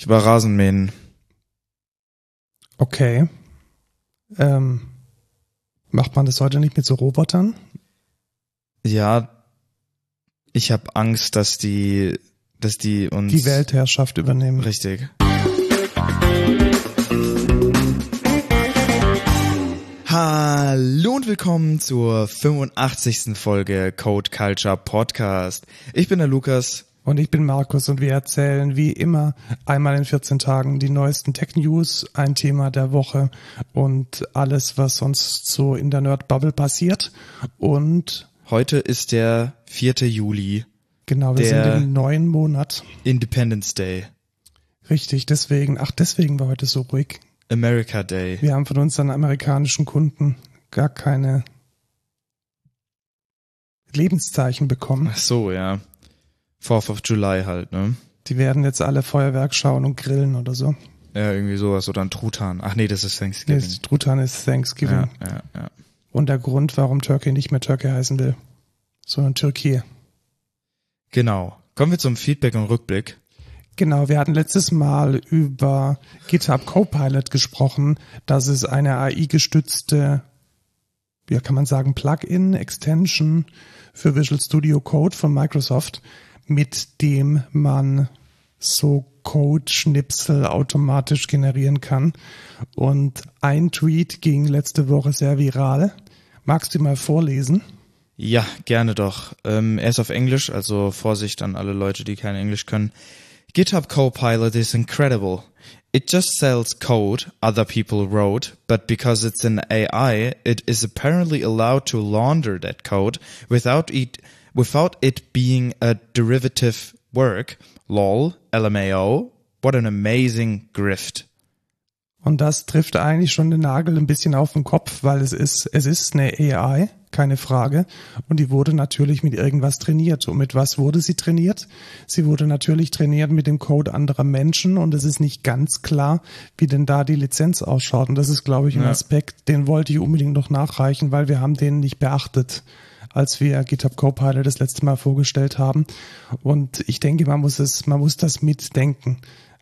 Ich war Rasenmähen. Okay. Ähm, macht man das heute nicht mit so Robotern? Ja, ich habe Angst, dass die, dass die uns Die Weltherrschaft übernehmen. richtig. Hallo und willkommen zur 85. Folge Code Culture Podcast. Ich bin der Lukas. Und ich bin Markus und wir erzählen wie immer einmal in 14 Tagen die neuesten Tech News, ein Thema der Woche und alles, was sonst so in der Nerd Bubble passiert. Und Heute ist der 4. Juli, genau, wir Der- sind im neuen Monat. Independence Day, Richtig, deswegen, ach, deswegen war heute so ruhig. America Day. Wir haben von unseren amerikanischen Kunden gar keine Lebenszeichen bekommen. Ach so, ja. 4th of July halt, ne? Die werden jetzt alle Feuerwerk schauen und grillen oder so. Ja, irgendwie sowas oder ein Truthahn. Ach nee, das ist Nee, Thanksgiving. das Truthahn ist Thanksgiving. Ja, ja, ja. Und der Grund, warum Turkey nicht mehr Turkey heißen will, sondern Türkei. Genau. Kommen wir zum Feedback und Rückblick. Genau, wir hatten letztes Mal über GitHub Copilot gesprochen. Das ist eine AI-gestützte, wie kann man sagen, Plugin, Extension für Visual Studio Code von Microsoft, mit dem man so Code-Schnipsel automatisch generieren kann. Und ein Tweet ging letzte Woche sehr viral. Magst du mal vorlesen? Ja, gerne doch. Ähm, er ist auf Englisch, also Vorsicht an alle Leute, die kein Englisch können. GitHub Copilot is incredible. It just sells code other people wrote, but because it's an AI, it is apparently allowed to launder that code without it, without it being a derivative work. Lol, LMAO. What an amazing grift. Und das trifft eigentlich schon den Nagel ein bisschen auf den Kopf, weil es ist, es ist eine AI, keine Frage. Und die wurde natürlich mit irgendwas trainiert. Und mit was wurde sie trainiert? Sie wurde natürlich trainiert mit dem Code anderer Menschen und es ist nicht ganz klar, wie denn da die Lizenz ausschaut. Und das ist, glaube ich, ein Ja. Aspekt, den wollte ich unbedingt noch nachreichen, weil wir haben den nicht beachtet als wir GitHub Copilot das letzte Mal vorgestellt haben. Und ich denke, man muss es, man muss das mitdenken.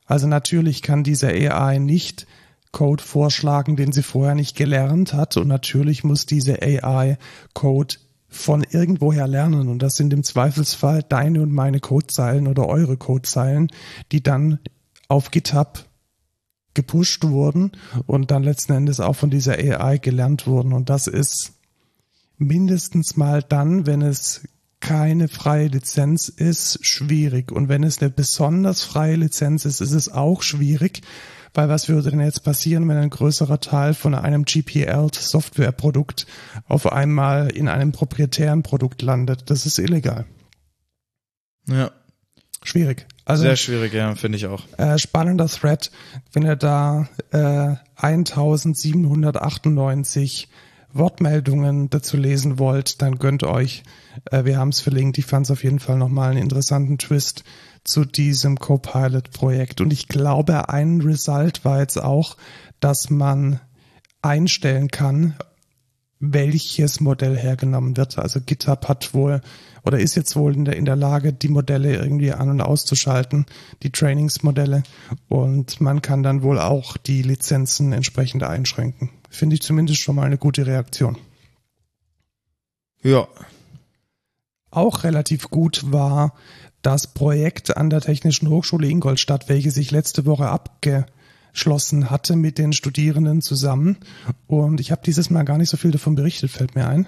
Also natürlich kann diese AI nicht Code vorschlagen, den sie vorher nicht gelernt hat. Und natürlich muss diese AI Code von irgendwoher lernen. Und das sind im Zweifelsfall deine und meine Codezeilen oder eure Codezeilen, die dann auf GitHub gepusht wurden und dann letzten Endes auch von dieser AI gelernt wurden. Und das ist mindestens mal dann, wenn es keine freie Lizenz ist, schwierig. Und wenn es eine besonders freie Lizenz ist, ist es auch schwierig, weil was würde denn jetzt passieren, wenn ein größerer Teil von einem GPL-Softwareprodukt auf einmal in einem proprietären Produkt landet? Das ist illegal. Ja, Schwierig. Also sehr schwierig, ja, finde ich auch. äh, spannender Thread, wenn ihr da äh, 1798 Wortmeldungen dazu lesen wollt, dann gönnt euch. Äh, wir haben es verlinkt. Ich fand es auf jeden Fall nochmal einen interessanten Twist zu diesem Copilot-Projekt. Und ich glaube, ein Result war jetzt auch, dass man einstellen kann, welches Modell hergenommen wird. Also GitHub hat wohl oder ist jetzt wohl in der, in der Lage, die Modelle irgendwie an- und auszuschalten, die Trainingsmodelle. Und man kann dann wohl auch die Lizenzen entsprechend einschränken. Finde ich zumindest schon mal eine gute Reaktion. Ja, Auch relativ gut war das Projekt an der Technischen Hochschule Ingolstadt, welches sich letzte Woche abgeschlossen hatte mit den Studierenden zusammen. Und ich habe dieses Mal gar nicht so viel davon berichtet, fällt mir ein.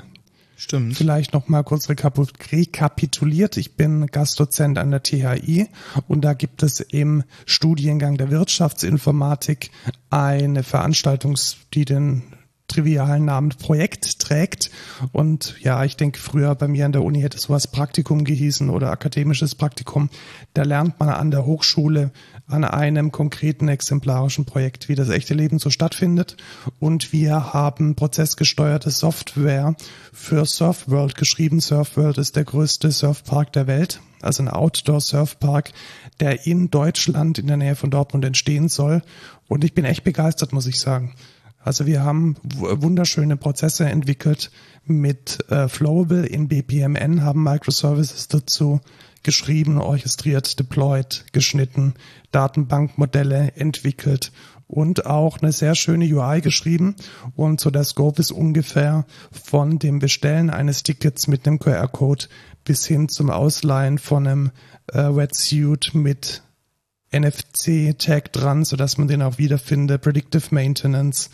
Stimmt. Vielleicht noch mal kurz rekapituliert. Ich bin Gastdozent an der THI und da gibt es im Studiengang der Wirtschaftsinformatik eine Veranstaltung, die den trivialen Namen Projekt trägt. Und ja, ich denke, früher bei mir an der Uni hätte sowas Praktikum gehießen oder akademisches Praktikum. Da lernt man an der Hochschule an einem konkreten exemplarischen Projekt, wie das echte Leben so stattfindet. Und wir haben prozessgesteuerte Software für Surfworld geschrieben. Surfworld ist der größte Surfpark der Welt, also ein Outdoor-Surfpark, der in Deutschland in der Nähe von Dortmund entstehen soll. Und ich bin echt begeistert, muss ich sagen. Also wir haben wunderschöne Prozesse entwickelt mit äh, Flowable in BPMN, haben Microservices dazu geschrieben, orchestriert, deployed, geschnitten, Datenbankmodelle entwickelt und auch eine sehr schöne UI geschrieben. Und so der Scope ist ungefähr von dem Bestellen eines Tickets mit einem QR-Code bis hin zum Ausleihen von einem äh, Wetsuit mit NFC-Tag dran, sodass man den auch wiederfindet, Predictive Maintenance,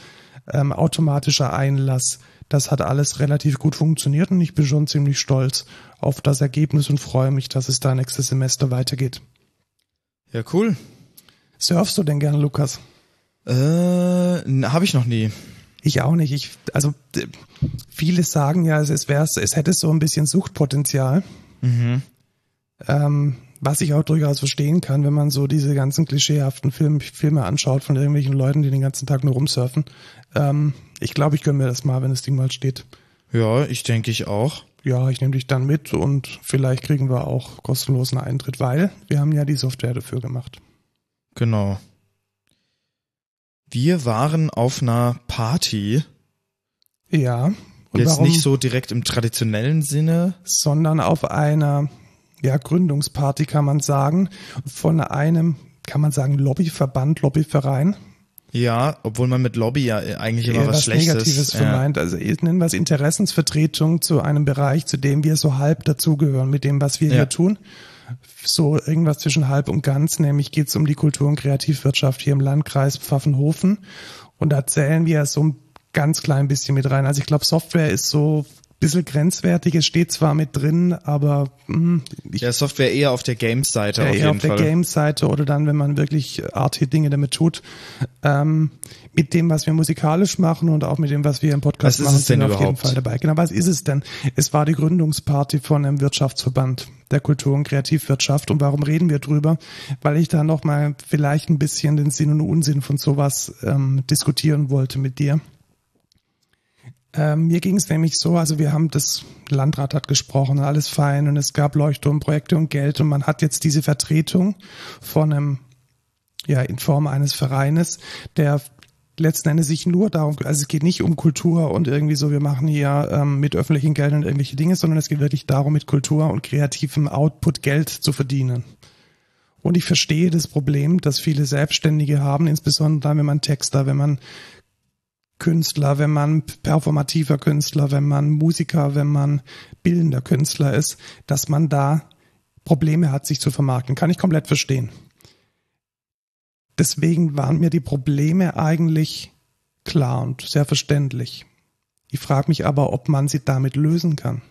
ähm, automatischer Einlass. Das hat alles relativ gut funktioniert und ich bin schon ziemlich stolz auf das Ergebnis und freue mich, dass es da nächstes Semester weitergeht. Ja, cool. Surfst du denn gern, Lukas? Äh, habe ich noch nie. Ich auch nicht. Ich, also viele sagen ja, es, wäre, es hätte so ein bisschen Suchtpotenzial. Mhm. Ähm, was ich auch durchaus verstehen kann, wenn man so diese ganzen klischeehaften Film, Filme anschaut von irgendwelchen Leuten, die den ganzen Tag nur rumsurfen. Ähm, ich glaube, ich gönne mir das mal, wenn das Ding mal steht. Ja, ich denke ich auch. Ja, ich nehme dich dann mit und vielleicht kriegen wir auch kostenlosen Eintritt, weil wir haben ja die Software dafür gemacht. Genau. Wir waren auf einer Party. Ja. Und Jetzt nicht so direkt im traditionellen Sinne. Sondern auf einer ja, Gründungsparty kann man sagen, von einem, kann man sagen, Lobbyverband, Lobbyverein. Ja, obwohl man mit Lobby ja eigentlich immer was, was Schlechtes Negatives ja. vermeint. Also nennen wir es Interessensvertretung zu einem Bereich, zu dem wir so halb dazugehören, mit dem, was wir ja. hier tun so irgendwas zwischen halb und ganz, nämlich geht es um die Kultur- und Kreativwirtschaft hier im Landkreis Pfaffenhofen. Und da zählen wir so ein ganz klein bisschen mit rein. Also ich glaube, Software ist so bisschen grenzwertig. Es steht zwar mit drin, aber mh, hm, ich, ja, Software eher auf der Games-Seite ja, auf eher auf der Games-Seite oder dann, wenn man wirklich artige Dinge damit tut. Ähm, mit dem, was wir musikalisch machen und auch mit dem, was wir im Podcast was machen, sind wir auf jeden Fall dabei. Genau, was ist es denn? Es war die Gründungsparty von einem Wirtschaftsverband der Kultur- und Kreativwirtschaft. Und warum reden wir drüber? Weil ich da nochmal vielleicht ein bisschen den Sinn und Unsinn von sowas ähm, diskutieren wollte mit dir. Ähm, mir ging es nämlich so, also wir haben das Landrat hat gesprochen, alles fein und es gab Leuchtturmprojekte und Geld und man hat jetzt diese Vertretung von einem, ja, in Form eines Vereines, der letzten Endes sich nur darum, also es geht nicht um Kultur und irgendwie so, wir machen hier ähm, mit öffentlichen Geldern irgendwelche Dinge, sondern es geht wirklich darum, mit Kultur und kreativem Output Geld zu verdienen. Und ich verstehe das Problem, das viele Selbstständige haben, insbesondere dann, wenn man Texter, wenn man Künstler, wenn man performativer Künstler, wenn man Musiker, wenn man bildender Künstler ist, dass man da Probleme hat, sich zu vermarkten. Kann ich komplett verstehen. Deswegen waren mir die Probleme eigentlich klar und sehr verständlich. Ich frage mich aber, ob man sie damit lösen kann.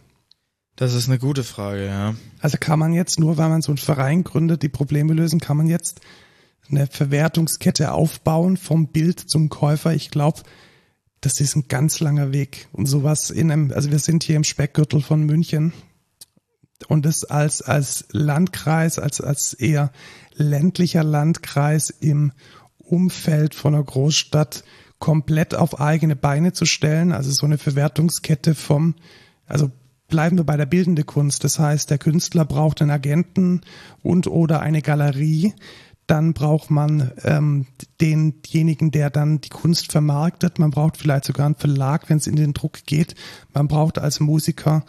Das ist eine gute Frage, ja. Also kann man jetzt nur, weil man so einen Verein gründet, die Probleme lösen, kann man jetzt eine Verwertungskette aufbauen vom Bild zum Käufer. Ich glaube, das ist ein ganz langer Weg. Und sowas in einem, also wir sind hier im Speckgürtel von München und das als, als Landkreis, als, als eher ländlicher Landkreis im Umfeld von einer Großstadt komplett auf eigene Beine zu stellen. Also so eine Verwertungskette vom, also bleiben wir bei der bildende Kunst. Das heißt, der Künstler braucht einen Agenten und oder eine Galerie, dann braucht man ähm, denjenigen, der dann die Kunst vermarktet. Man braucht vielleicht sogar einen Verlag, wenn es in den Druck geht. Man braucht als Musiker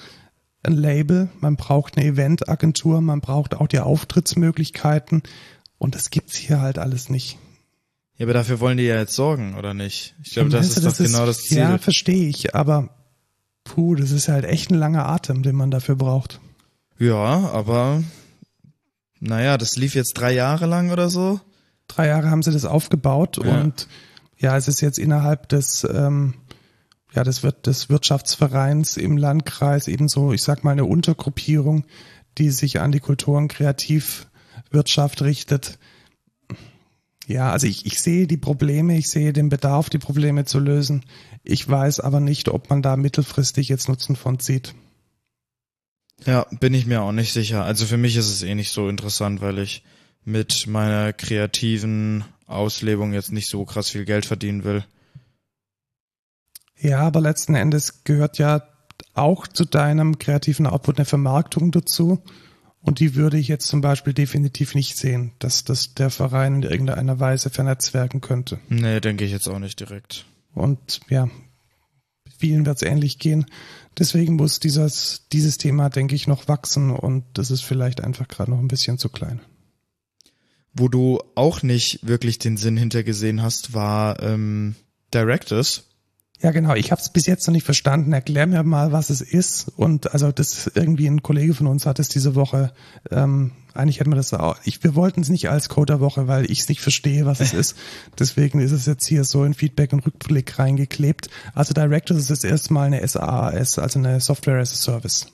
ein Label, man braucht eine Eventagentur, man braucht auch die Auftrittsmöglichkeiten und das gibt's hier halt alles nicht. Ja, aber dafür wollen die ja jetzt sorgen, oder nicht? Ich glaube, das ist das doch ist, genau das Ziel. Ja, verstehe ich, aber puh, das ist halt echt ein langer Atem, den man dafür braucht. Ja, aber naja, das lief jetzt drei Jahre lang oder so. Drei Jahre haben sie das aufgebaut ja. und ja, es ist jetzt innerhalb des, ähm, ja, das wird des Wirtschaftsvereins im Landkreis ebenso, ich sag mal, eine Untergruppierung, die sich an die Kultur- und Kreativwirtschaft richtet. Ja, also ich, ich sehe die Probleme, ich sehe den Bedarf, die Probleme zu lösen. Ich weiß aber nicht, ob man da mittelfristig jetzt Nutzen von zieht. Ja, bin ich mir auch nicht sicher. Also für mich ist es eh nicht so interessant, weil ich mit meiner kreativen Auslebung jetzt nicht so krass viel Geld verdienen will. Ja, aber letzten Endes gehört ja auch zu deinem kreativen Output eine Vermarktung dazu. Und die würde ich jetzt zum Beispiel definitiv nicht sehen, dass das der Verein in irgendeiner Weise vernetzwerken könnte. Nee, denke ich jetzt auch nicht direkt. Und ja, vielen wird es ähnlich gehen. Deswegen muss dieses, dieses Thema, denke ich, noch wachsen und das ist vielleicht einfach gerade noch ein bisschen zu klein. Wo du auch nicht wirklich den Sinn hintergesehen hast, war ähm, Directors. Ja, genau. Ich habe es bis jetzt noch nicht verstanden. Erklär mir mal, was es ist. Und also das irgendwie ein Kollege von uns hat es diese Woche. Ähm, eigentlich hätten wir das auch. Ich, wir wollten es nicht als Coderwoche, weil ich es nicht verstehe, was es ist. Deswegen ist es jetzt hier so in Feedback und Rückblick reingeklebt. Also Directors ist jetzt erstmal eine SaaS, also eine Software as a Service.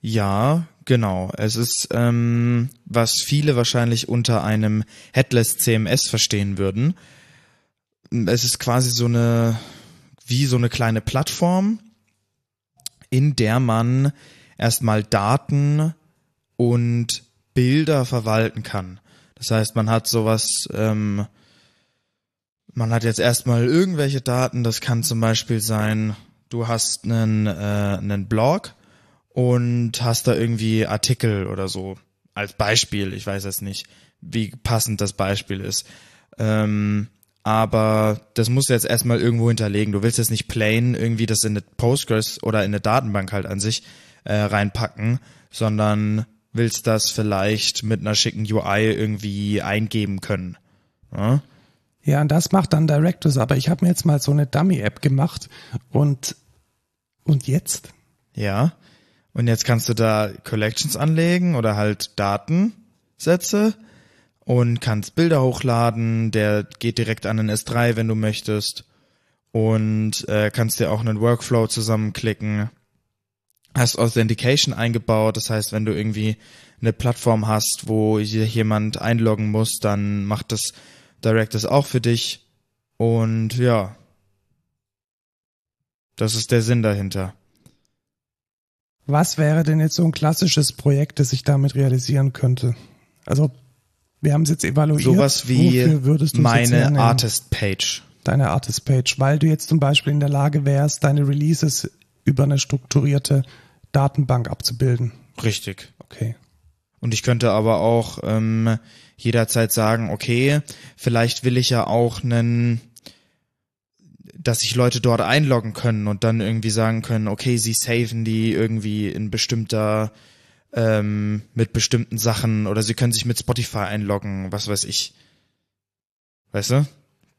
Ja, genau. Es ist, ähm, was viele wahrscheinlich unter einem Headless CMS verstehen würden. Es ist quasi so eine, wie so eine kleine Plattform, in der man erstmal Daten und Bilder verwalten kann. Das heißt, man hat sowas, ähm, man hat jetzt erstmal irgendwelche Daten, das kann zum Beispiel sein, du hast einen, äh, einen Blog und hast da irgendwie Artikel oder so als Beispiel. Ich weiß jetzt nicht, wie passend das Beispiel ist. Ähm, aber das musst du jetzt erstmal irgendwo hinterlegen. Du willst jetzt nicht plain irgendwie das in eine Postgres oder in eine Datenbank halt an sich äh, reinpacken, sondern willst das vielleicht mit einer schicken UI irgendwie eingeben können. Ja? Ja, und das macht dann Directors, aber ich habe mir jetzt mal so eine Dummy-App gemacht und und jetzt? Ja. Und jetzt kannst du da Collections anlegen oder halt Datensätze und kannst Bilder hochladen. Der geht direkt an den S3, wenn du möchtest. Und äh, kannst dir auch einen Workflow zusammenklicken. Hast Authentication eingebaut. Das heißt, wenn du irgendwie eine Plattform hast, wo jemand einloggen muss, dann macht das Directors auch für dich. Und ja, das ist der Sinn dahinter. Was wäre denn jetzt so ein klassisches Projekt, das ich damit realisieren könnte? Also, wir haben es jetzt evaluiert. Sowas wie meine? Artist-Page. Deine Artist-Page, weil du jetzt zum Beispiel in der Lage wärst, deine Releases über eine strukturierte Datenbank abzubilden. Richtig. Okay. Und ich könnte aber auch ähm, jederzeit sagen, okay, vielleicht will ich ja auch einen, dass sich Leute dort einloggen können und dann irgendwie sagen können, okay, sie saven die irgendwie in bestimmter, ähm, mit bestimmten Sachen oder sie können sich mit Spotify einloggen, was weiß ich. Weißt du?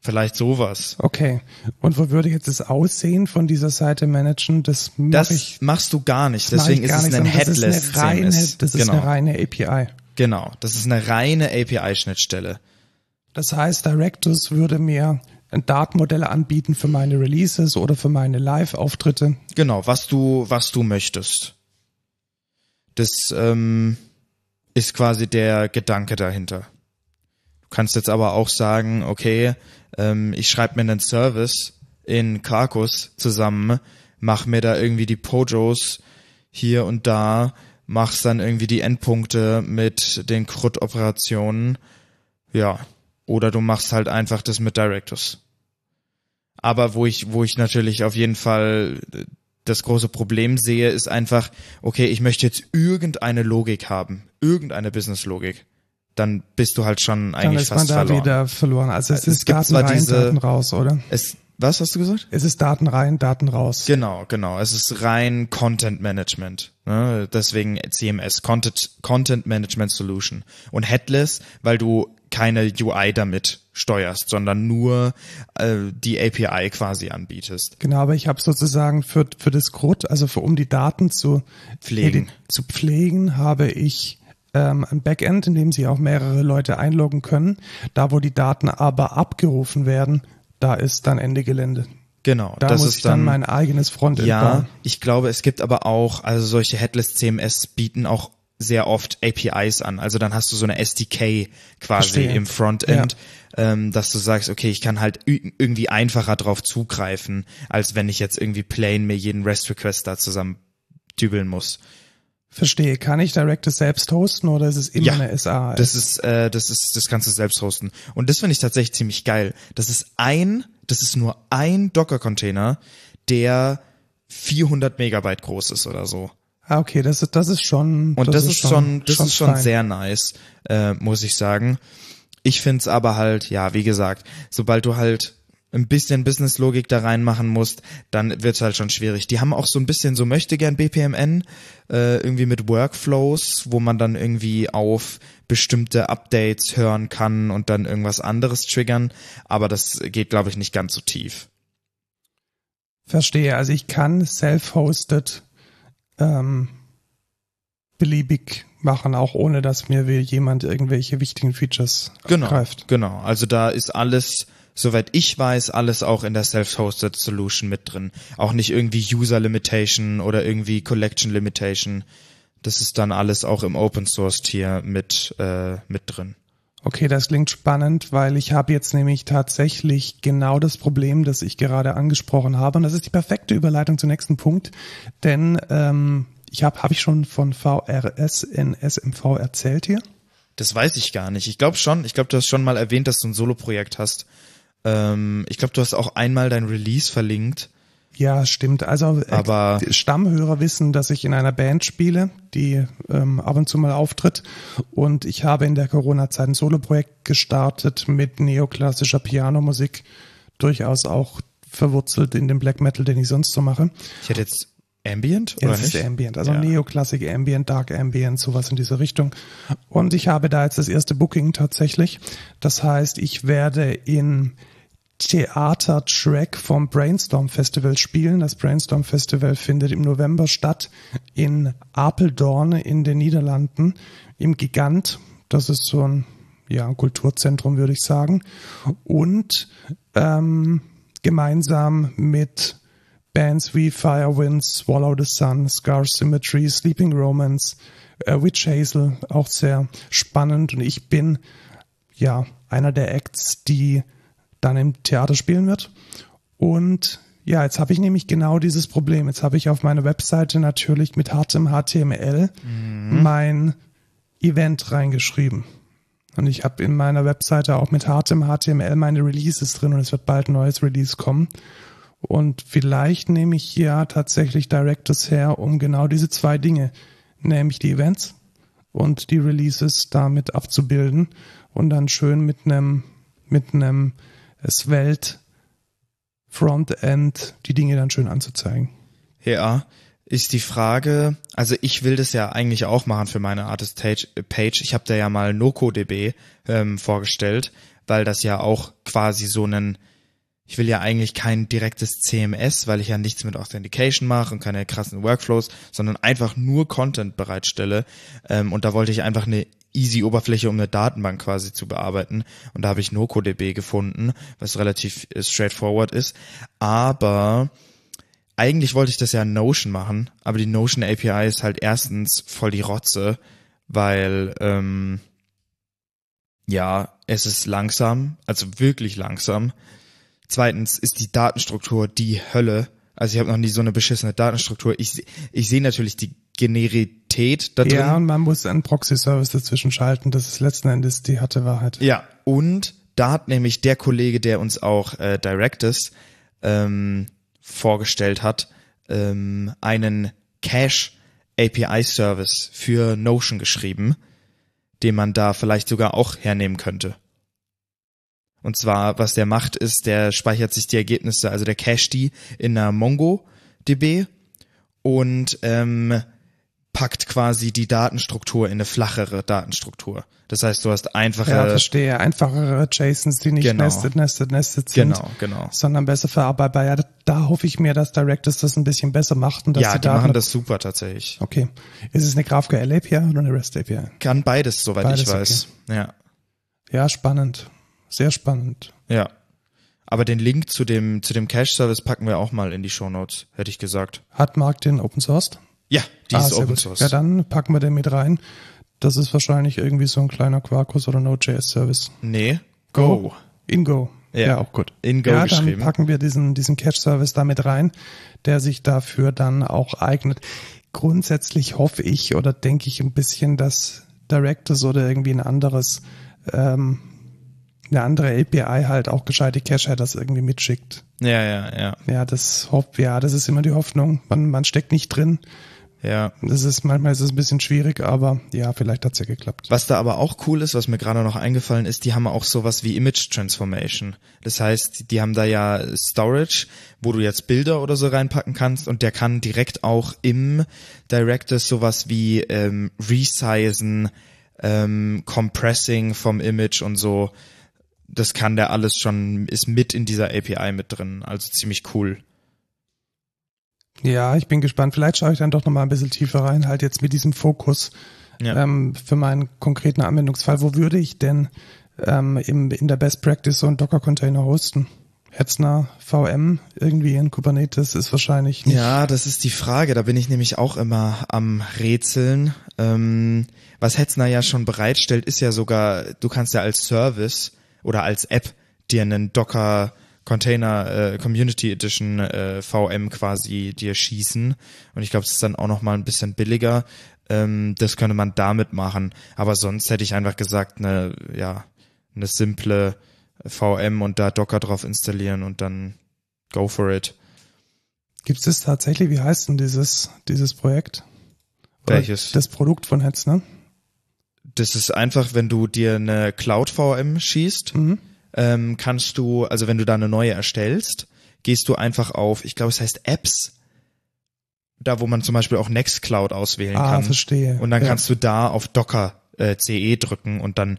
Vielleicht sowas. Okay. Und wo würde jetzt das Aussehen von dieser Seite managen? Das mache Das ich. machst du gar nicht. Deswegen ich ist gar es ein Headless Das ist eine reine, CMS. das ist genau. eine reine API. Genau. Das ist eine reine API-Schnittstelle. Das heißt, Directus würde mir ein Datenmodell anbieten für meine Releases oder für meine Live-Auftritte. Genau, was du, was du möchtest. Das ähm, ist quasi der Gedanke dahinter. Du kannst jetzt aber auch sagen, okay, ähm, ich schreibe mir einen Service in Quarkus zusammen, mach mir da irgendwie die Pojos hier und da, mach's dann irgendwie die Endpunkte mit den CRUD-Operationen. Ja. Oder du machst halt einfach das mit Directus. Aber wo ich, wo ich natürlich auf jeden Fall das große Problem sehe, ist einfach, okay, ich möchte jetzt irgendeine Logik haben, irgendeine Business-Logik. Dann bist du halt schon Dann eigentlich ist man fast da verloren. wieder verloren. Also es, Es ist Daten rein, diese- Daten raus, oder? Es, was hast du gesagt? Es ist Daten rein, Daten raus. Genau, genau. Es ist rein Content Management. Ne? Deswegen CMS, Content, Content Management Solution. Und Headless, weil du keine UI damit steuerst, sondern nur äh, die API quasi anbietest. Genau, aber ich habe sozusagen für, für das CRUD, also für um die Daten zu Pflegen. zu pflegen, habe ich ähm, ein Backend, in dem sich auch mehrere Leute einloggen können. Da, wo die Daten aber abgerufen werden, da ist dann Ende Gelände. Genau, Da das muss ist ich dann, dann mein eigenes Frontend Ja, bauen. ich glaube, es gibt aber auch, also solche Headless CMS bieten auch sehr oft APIs an. Also dann hast du so eine SDK quasi Verstehe. im Frontend, ähm, dass du sagst, okay, ich kann halt irgendwie einfacher drauf zugreifen, als wenn ich jetzt irgendwie plain mir jeden REST-Request da zusammen dübeln muss. Verstehe. Kann ich Directus selbst hosten oder ist es immer Ja, eine SaaS? Das ist, äh, das ist, das kannst du selbst hosten. Und das finde ich tatsächlich ziemlich geil. Das ist ein, das ist nur ein Docker-Container, der 400 Megabyte groß ist oder so. Ah, okay, das ist, das ist schon. Und das, ist schon, das ist schon fein. sehr nice, äh, muss ich sagen. Ich find's aber halt, ja, wie gesagt, sobald du halt ein bisschen Businesslogik da reinmachen musst, dann wird's halt schon schwierig. Die haben auch so ein bisschen so möchte gern BPMN, äh, irgendwie mit Workflows, wo man dann irgendwie auf bestimmte Updates hören kann und dann irgendwas anderes triggern, aber das geht, glaube ich, nicht ganz so tief. Verstehe. Also ich kann self-hosted ähm, beliebig machen, auch ohne dass mir jemand irgendwelche wichtigen Features genau, greift. Genau, also da ist alles soweit ich weiß, alles auch in der Self-Hosted Solution mit drin. Auch nicht irgendwie User Limitation oder irgendwie Collection Limitation. Das ist dann alles auch im Open Source Tier mit, äh, mit drin. Okay, das klingt spannend, weil ich habe jetzt nämlich tatsächlich genau das Problem, das ich gerade angesprochen habe. Und das ist die perfekte Überleitung zum nächsten Punkt. Denn ähm, ich habe, habe ich schon von VRS in SMV erzählt hier? Das weiß ich gar nicht. Ich glaube schon. Ich glaube, du hast schon mal erwähnt, dass du ein Solo-Projekt hast. Ähm, ich glaube, du hast auch einmal dein Release verlinkt. Ja, stimmt. Also äh, Aber Stammhörer wissen, dass ich in einer Band spiele, die ähm, ab und zu mal auftritt. Und ich habe in der Corona-Zeit ein Soloprojekt gestartet mit neoklassischer Pianomusik, durchaus auch verwurzelt in dem Black Metal, den ich sonst so mache. Ich hätte jetzt Ambient ja, oder das nicht? ist Ambient, also Ja. Neoklassik Ambient, Dark Ambient, sowas in dieser Richtung. Und ich habe da jetzt das erste Booking tatsächlich. Das heißt, ich werde in Theatertrack vom Brainstorm Festival spielen. Das Brainstorm Festival findet im November statt in Apeldoorn in den Niederlanden im Gigant. Das ist so ein ja, Kulturzentrum, würde ich sagen. Und ähm, gemeinsam mit Bands wie Firewind, Swallow the Sun, Scar Symmetry, Sleeping Romance, äh, Witch Hazel, auch sehr spannend. Und ich bin ja einer der Acts, die dann im Theater spielen wird. Und ja, jetzt habe ich nämlich genau dieses Problem. Jetzt habe ich auf meiner Webseite natürlich mit hartem HTML mein Event reingeschrieben. Und ich habe in meiner Webseite auch mit hartem HTML meine Releases drin und es wird bald ein neues Release kommen. Und vielleicht nehme ich hier tatsächlich Directors her, um genau diese zwei Dinge, nämlich die Events und die Releases damit abzubilden und dann schön mit einem mit einem Svelte Frontend die Dinge dann schön anzuzeigen. Ja, ist die Frage, also ich will das ja eigentlich auch machen für meine Artist Page. Ich habe da ja mal NocoDB ähm, vorgestellt, weil das ja auch quasi so einen, ich will ja eigentlich kein direktes CMS, weil ich ja nichts mit Authentication mache und keine krassen Workflows, sondern einfach nur Content bereitstelle. Ähm, und da wollte ich einfach eine easy Oberfläche, um eine Datenbank quasi zu bearbeiten. Und da habe ich NocoDB gefunden, was relativ äh, straightforward ist. Aber eigentlich wollte ich das ja in Notion machen, aber die Notion API ist halt erstens voll die Rotze, weil ähm, ja, es ist langsam, also wirklich langsam. Zweitens ist die Datenstruktur die Hölle. Also ich habe noch nie so eine beschissene Datenstruktur. Ich, ich sehe natürlich die Generität da drin. Ja, und man muss einen Proxy-Service dazwischen schalten. Das ist letzten Endes die harte Wahrheit. Ja, und da hat nämlich der Kollege, der uns auch äh, Directus ähm, vorgestellt hat, ähm, einen Cache API Service für Notion geschrieben, den man da vielleicht sogar auch hernehmen könnte. Und zwar, was der macht, ist, der speichert sich die Ergebnisse, also der cache die in einer MongoDB und ähm, packt quasi die Datenstruktur in eine flachere Datenstruktur. Das heißt, du hast einfache Ja, verstehe. Einfachere JSONs, die nicht Genau. nested, nested, nested sind. Genau, genau. Sondern besser verarbeitbar. Ja, da, hoffe ich mir, dass Directors das ein bisschen besser macht und dass Ja, die die Daten. machen das super tatsächlich. Okay. Ist es eine GraphQL API oder eine REST API? Kann beides, soweit Beides, ich weiß. Ja, Ja, spannend. Sehr spannend. ja. Aber den Link zu dem zu dem Cache Service packen wir auch mal in die Show Notes, hätte ich gesagt. Hat Mark den Open Source? Ja, die Ah, ist Open gut. Source. Ja, dann packen wir den mit rein. Das ist wahrscheinlich irgendwie so ein kleiner Quarkus oder Node.js Service. nee, Go. In Go. Ja. Ja, auch gut. In Go ja, geschrieben. dann packen wir diesen, diesen Cache-Service damit rein, der sich dafür dann auch eignet. Grundsätzlich hoffe ich oder denke ich ein bisschen, dass Directors oder irgendwie ein anderes, ähm, eine andere API halt auch gescheite Cache-Headers irgendwie mitschickt. Ja, ja, ja. Ja, das hoff, ja, das ist immer die Hoffnung. Man, man steckt nicht drin. Ja. Das ist manchmal ist es ein bisschen schwierig, aber ja, vielleicht hat's ja geklappt. Was da aber auch cool ist, was mir gerade noch eingefallen ist, die haben auch sowas wie Image Transformation. Das heißt, die haben da ja Storage, wo du jetzt Bilder oder so reinpacken kannst und der kann direkt auch im Director sowas wie ähm, Resizen, ähm, Compressing vom Image und so. Das kann der alles schon, ist mit in dieser API mit drin. Also ziemlich cool. Ja, ich bin gespannt. Vielleicht schaue ich dann doch nochmal ein bisschen tiefer rein, halt jetzt mit diesem Fokus Ja. ähm, für meinen konkreten Anwendungsfall. Wo würde ich denn ähm, im, in der Best Practice so einen Docker-Container hosten? Hetzner VM irgendwie in Kubernetes ist wahrscheinlich nicht. Ja, das ist die Frage. Da bin ich nämlich auch immer am Rätseln. Ähm, was Hetzner ja schon bereitstellt, ist ja sogar, du kannst ja als Service oder als App dir einen Docker Container äh, Community Edition äh, VM quasi dir schießen. Und ich glaube, es ist dann auch noch mal ein bisschen billiger. Ähm, das könnte man damit machen. Aber sonst hätte ich einfach gesagt, eine, ja, eine simple VM und da Docker drauf installieren und dann go for it. Gibt es das tatsächlich? Wie heißt denn dieses, dieses Projekt? Oder Welches? Das Produkt von Hetzner? das ist einfach, wenn du dir eine Cloud VM schießt, Mhm. Ähm, kannst du, also wenn du da eine neue erstellst, gehst du einfach auf, ich glaube, es heißt Apps, da wo man zum Beispiel auch Nextcloud auswählen Ah, kann. verstehe. Und dann Ja. kannst du da auf Docker äh, CE drücken und dann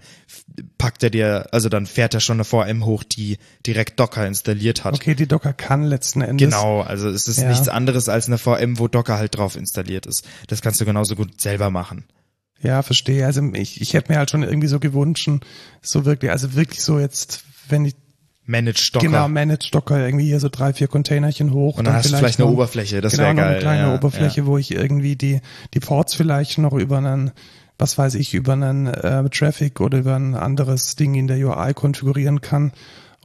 packt er dir, also dann fährt er schon eine VM hoch, die direkt Docker installiert hat. Okay, die Docker kann letzten Endes. Genau, also es ist Ja. nichts anderes als eine VM, wo Docker halt drauf installiert ist. Das kannst du genauso gut selber machen. Ja, verstehe. Also ich, ich hätte mir halt schon irgendwie so gewünscht, so wirklich, also wirklich so jetzt, wenn ich Manage Docker. genau manage Docker irgendwie hier so drei, vier Containerchen hoch. und dann, hast du vielleicht eine noch- Oberfläche, das genau, wäre geil. eine kleine ja, Oberfläche, wo ich irgendwie die, die Ports vielleicht noch über einen, was weiß ich, über einen äh, Traffic oder über ein anderes Ding in der UI konfigurieren kann.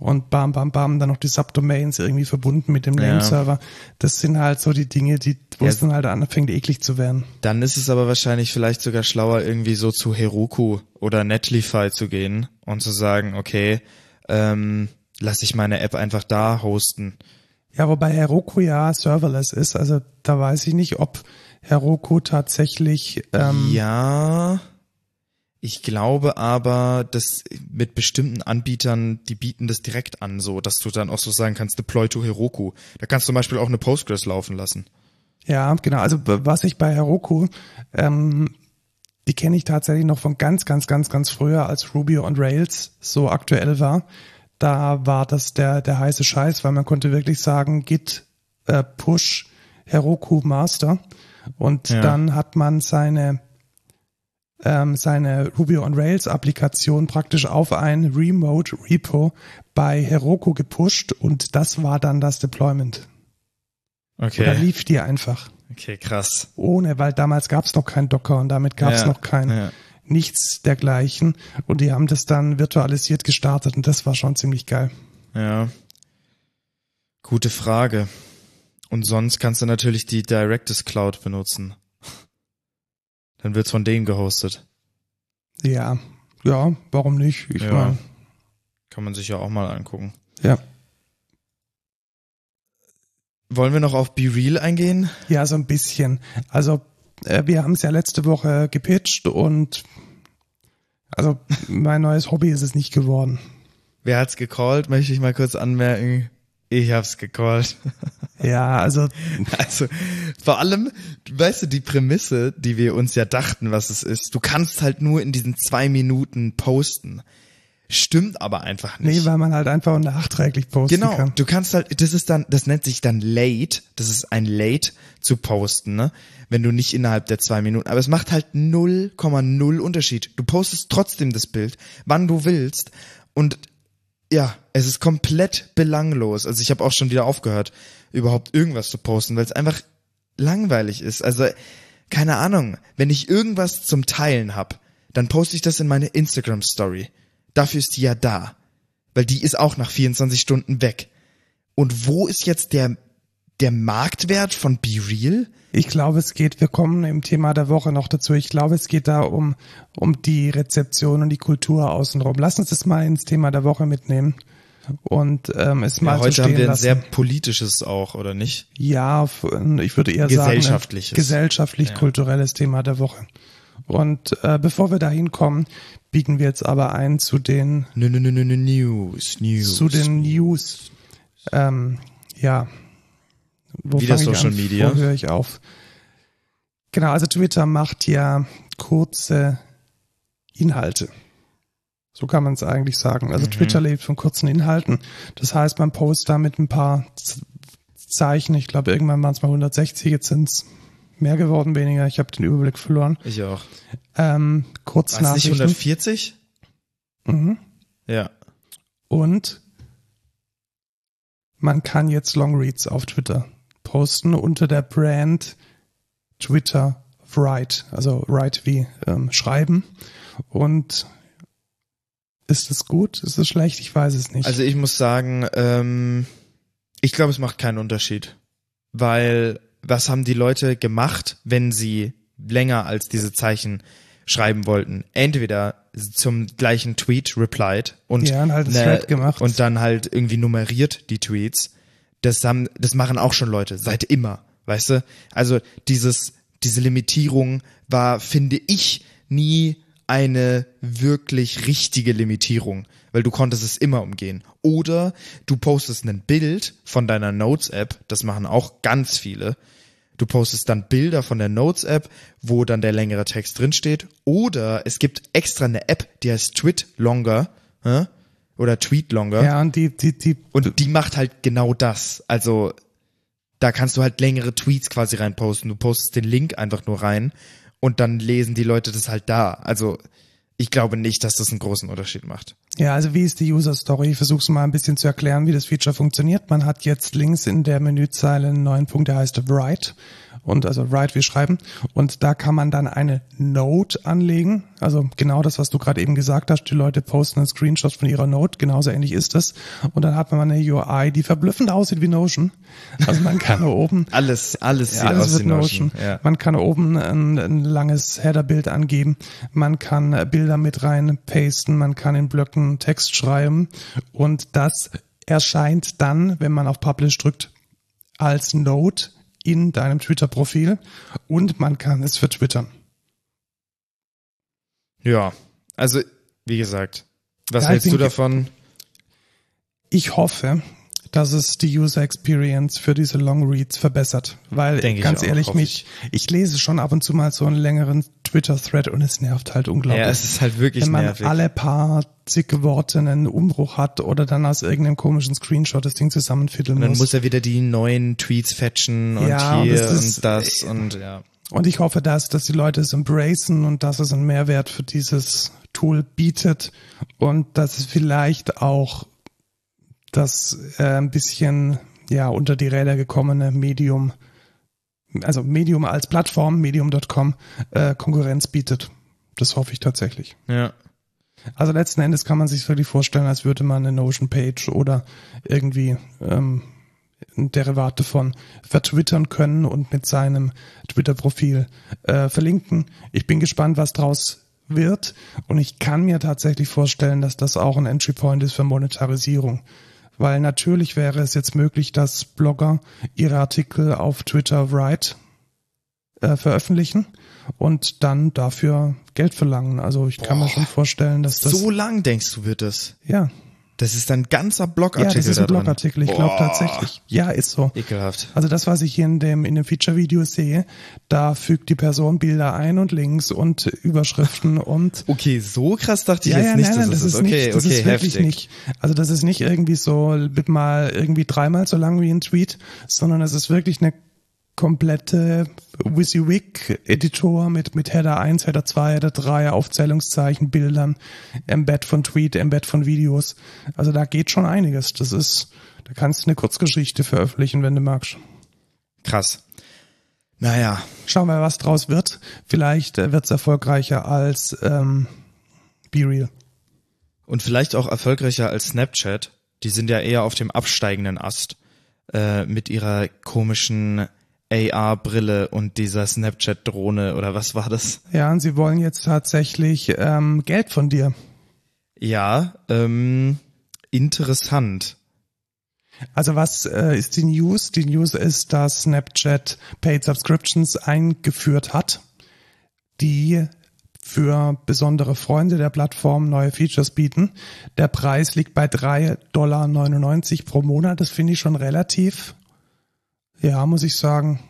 Und bam, bam, bam, dann noch die Subdomains irgendwie verbunden mit dem Ja. Name-Server. Das sind halt so die Dinge, die, wo Ja. es dann halt anfängt, eklig zu werden. Dann ist es aber wahrscheinlich vielleicht sogar schlauer, irgendwie so zu Heroku oder Netlify zu gehen und zu sagen, okay, ähm, lass ich meine App einfach da hosten. Ja, wobei Heroku ja serverless ist. Also da weiß ich nicht, ob Heroku tatsächlich ähm, Ja, ich glaube aber, dass mit bestimmten Anbietern, die bieten das direkt an, so, dass du dann auch so sagen kannst, deploy to Heroku. Da kannst du zum Beispiel auch eine Postgres laufen lassen. Ja, genau. Also was ich bei Heroku, ähm, die kenne ich tatsächlich noch von ganz, ganz, ganz, ganz früher, als Ruby on Rails so aktuell war. Da war das der, der heiße Scheiß, weil man konnte wirklich sagen, git äh, push Heroku Master und Ja. dann hat man seine ähm, seine Ruby on Rails Applikation praktisch auf ein Remote Repo bei Heroku gepusht und das war dann das Deployment. Oder Okay. lief die einfach Okay, krass. ohne, weil damals gab es noch kein Docker und damit gab es Ja, noch kein ja. nichts dergleichen. Und die haben das dann virtualisiert gestartet und das war schon ziemlich geil. Ja. Gute Frage. Und sonst kannst du natürlich die Directus Cloud benutzen. Dann wird's von denen gehostet. Ja, ja, warum nicht? Ich Ja. meine, Kann man sich ja auch mal angucken. ja. Wollen wir noch auf Be Real eingehen? Ja, so ein bisschen. Also äh, wir haben es ja letzte Woche gepitcht und also mein neues Hobby ist es nicht geworden. Wer hat's gecallt? Möchte ich mal kurz anmerken. Ich hab's gecallt. Ja, also Also vor allem, weißt du, die Prämisse, die wir uns ja dachten, was es ist, du kannst halt nur in diesen zwei Minuten posten. Stimmt aber einfach nicht. nee, weil man halt einfach nachträglich posten Genau, kann. du kannst halt, das ist dann, das nennt sich dann late, das ist ein late zu posten, ne? Wenn du nicht innerhalb der zwei Minuten, aber es macht halt 0,0 Unterschied. Du postest trotzdem das Bild, wann du willst und ja, es ist komplett belanglos. Also ich habe auch schon wieder aufgehört, überhaupt irgendwas zu posten, weil es einfach langweilig ist. Also keine Ahnung, wenn ich irgendwas zum Teilen hab, dann poste ich das in meine Instagram Story. Dafür ist die ja da weil die ist auch nach 24 Stunden weg. Und wo ist jetzt der, der Marktwert von Be Real? Ich glaube, es geht, wir kommen im Thema der Woche noch dazu. Ich glaube, es geht da um, um die Rezeption und die Kultur außenrum. Lass uns das mal ins Thema der Woche mitnehmen. und ähm, es mal Ja, so heute stehen haben wir ein lassen. sehr politisches auch, oder nicht? Ja, ich würde eher Gesellschaftliches. sagen, ein gesellschaftlich-kulturelles Thema der Woche. Und äh, bevor wir da hinkommen, biegen wir jetzt aber ein zu den Nö, nö, nö, nö, nö, News, News. zu den News. Ähm, ja. Wo Wieder Social? Media. Wo höre ich auf? Genau, also Twitter macht ja kurze Inhalte. So kann man es eigentlich sagen. Also Mhm. Twitter lebt von kurzen Inhalten. Das heißt, man postet da mit ein paar Zeichen. Ich glaube, irgendwann waren es mal 160, jetzt sind es mehr geworden, weniger. Ich habe den Überblick verloren. Ich auch. Ähm, nicht Kurznachrichten. 140? Mhm. Ja. Und man kann jetzt Longreads auf Twitter posten unter der Brand Twitter Write, also Write wie ähm, schreiben. Und ist das gut? Ist das schlecht? Ich weiß es nicht. Also ich muss sagen, ähm, ich glaube, es macht keinen Unterschied. Weil was haben die Leute gemacht, wenn sie länger als diese Zeichen schreiben wollten? Entweder zum gleichen Tweet replied und, Ja, und halt ne- und dann halt irgendwie nummeriert die Tweets. Das haben, das machen auch schon Leute seit immer, weißt du? Also dieses, diese Limitierung war, finde ich, nie eine wirklich richtige Limitierung, weil du konntest es immer umgehen. Oder du postest ein Bild von deiner Notes-App, das machen auch ganz viele. Du postest dann Bilder von der Notes-App, wo dann der längere Text drinsteht. Oder es gibt extra eine App, die heißt Tweet Longer, hä? Oder Tweet Longer. ja, und die, die, die, Und die macht halt genau das. Also da kannst du halt längere Tweets quasi reinposten. Du postest den Link einfach nur rein und dann lesen die Leute das halt da. Also ich glaube nicht, dass das einen großen Unterschied macht. Ja, also wie ist die User Story? Ich versuche es mal ein bisschen zu erklären, wie das Feature funktioniert. Man hat jetzt links in der Menüzeile einen neuen Punkt, der heißt Write und also Write wie schreiben und da kann man dann eine Note anlegen. Also genau das, was du gerade eben gesagt hast. Die Leute posten einen Screenshot von ihrer Note, genauso ähnlich ist das. Und dann hat man eine UI, die verblüffend aussieht wie Notion. Also man kann oben Alles, alles ja, sieht alles aus wie Notion. Notion. Ja. Man kann oben ein, ein langes Header-Bild angeben. Man kann Bilder mit rein pasten. Man kann in Blöcken Text schreiben. Und das erscheint dann, wenn man auf Publish drückt, als Note in deinem Twitter-Profil. Und man kann es vertwittern. ja, also wie gesagt, was Ja, ich hältst du davon? Ich hoffe, dass es die User Experience für diese Long Reads verbessert. Weil, Denke ich ganz auch, ehrlich, mich, ich lese schon ab und zu mal so einen längeren Twitter-Thread und es nervt halt unglaublich. Ja, es ist halt wirklich wenn man nervig. alle paar zig Worte einen Umbruch hat oder dann aus irgendeinem komischen Screenshot das Ding zusammenfiddeln und dann muss. muss er wieder die neuen Tweets fetchen und Ja, und hier das ist- und das und ja. Und ich hoffe, dass, dass die Leute es embracen und dass es einen Mehrwert für dieses Tool bietet und dass es vielleicht auch das äh, ein bisschen ja unter die Räder gekommene Medium, also Medium als Plattform, medium.com, äh, Konkurrenz bietet. Das hoffe ich tatsächlich. Ja. Also letzten Endes kann man sich wirklich vorstellen, als würde man eine Notion-Page oder irgendwie ähm, ein Derivat davon vertwittern können und mit seinem Twitter-Profil äh, verlinken. Ich bin gespannt, was draus wird und ich kann mir tatsächlich vorstellen, dass das auch ein Entry Point ist für Monetarisierung. Weil natürlich wäre es jetzt möglich, dass Blogger ihre Artikel auf Twitter Write äh, veröffentlichen und dann dafür Geld verlangen. Also ich kann mir schon vorstellen, dass das So lang denkst du wird es? ja Das ist ein ganzer ja Blogartikel das ist ein da. Blogartikel. Ich glaube tatsächlich. Ja, ist so. Ekelhaft. Also das, was ich hier in dem, in dem Feature-Video sehe, da fügt die Person Bilder ein und Links und Überschriften und Okay, so krass dachte ich ja, jetzt ja, nicht, nein, nein, das ist ist. Okay, nicht, das okay, ist wirklich heftig. nicht. Also das ist nicht irgendwie so mit mal irgendwie dreimal so lang wie ein Tweet, sondern es ist wirklich eine komplette WYSIWYG-Editor mit, mit Header 1, Header 2, Header 3, Aufzählungszeichen, Bildern, Embed von Tweet, Embed von Videos. Also da geht schon einiges. Das ist, da kannst du eine Kurzgeschichte veröffentlichen, wenn du magst. Krass. Naja, Schauen wir, was draus wird. Vielleicht äh, wird's erfolgreicher als ähm, Be Real. und vielleicht auch erfolgreicher als Snapchat. Die sind ja eher auf dem absteigenden Ast äh, mit ihrer komischen AR-Brille und dieser Snapchat-Drohne oder was war das? Ja, und sie wollen jetzt tatsächlich ähm, Geld von dir. Ja, ähm, interessant. Also was äh, ist die News? Die News ist, dass Snapchat Paid Subscriptions eingeführt hat, die für besondere Freunde der Plattform neue Features bieten. Der Preis liegt bei 3,99 Dollar pro Monat. Das finde ich schon relativ, ja, muss ich sagen,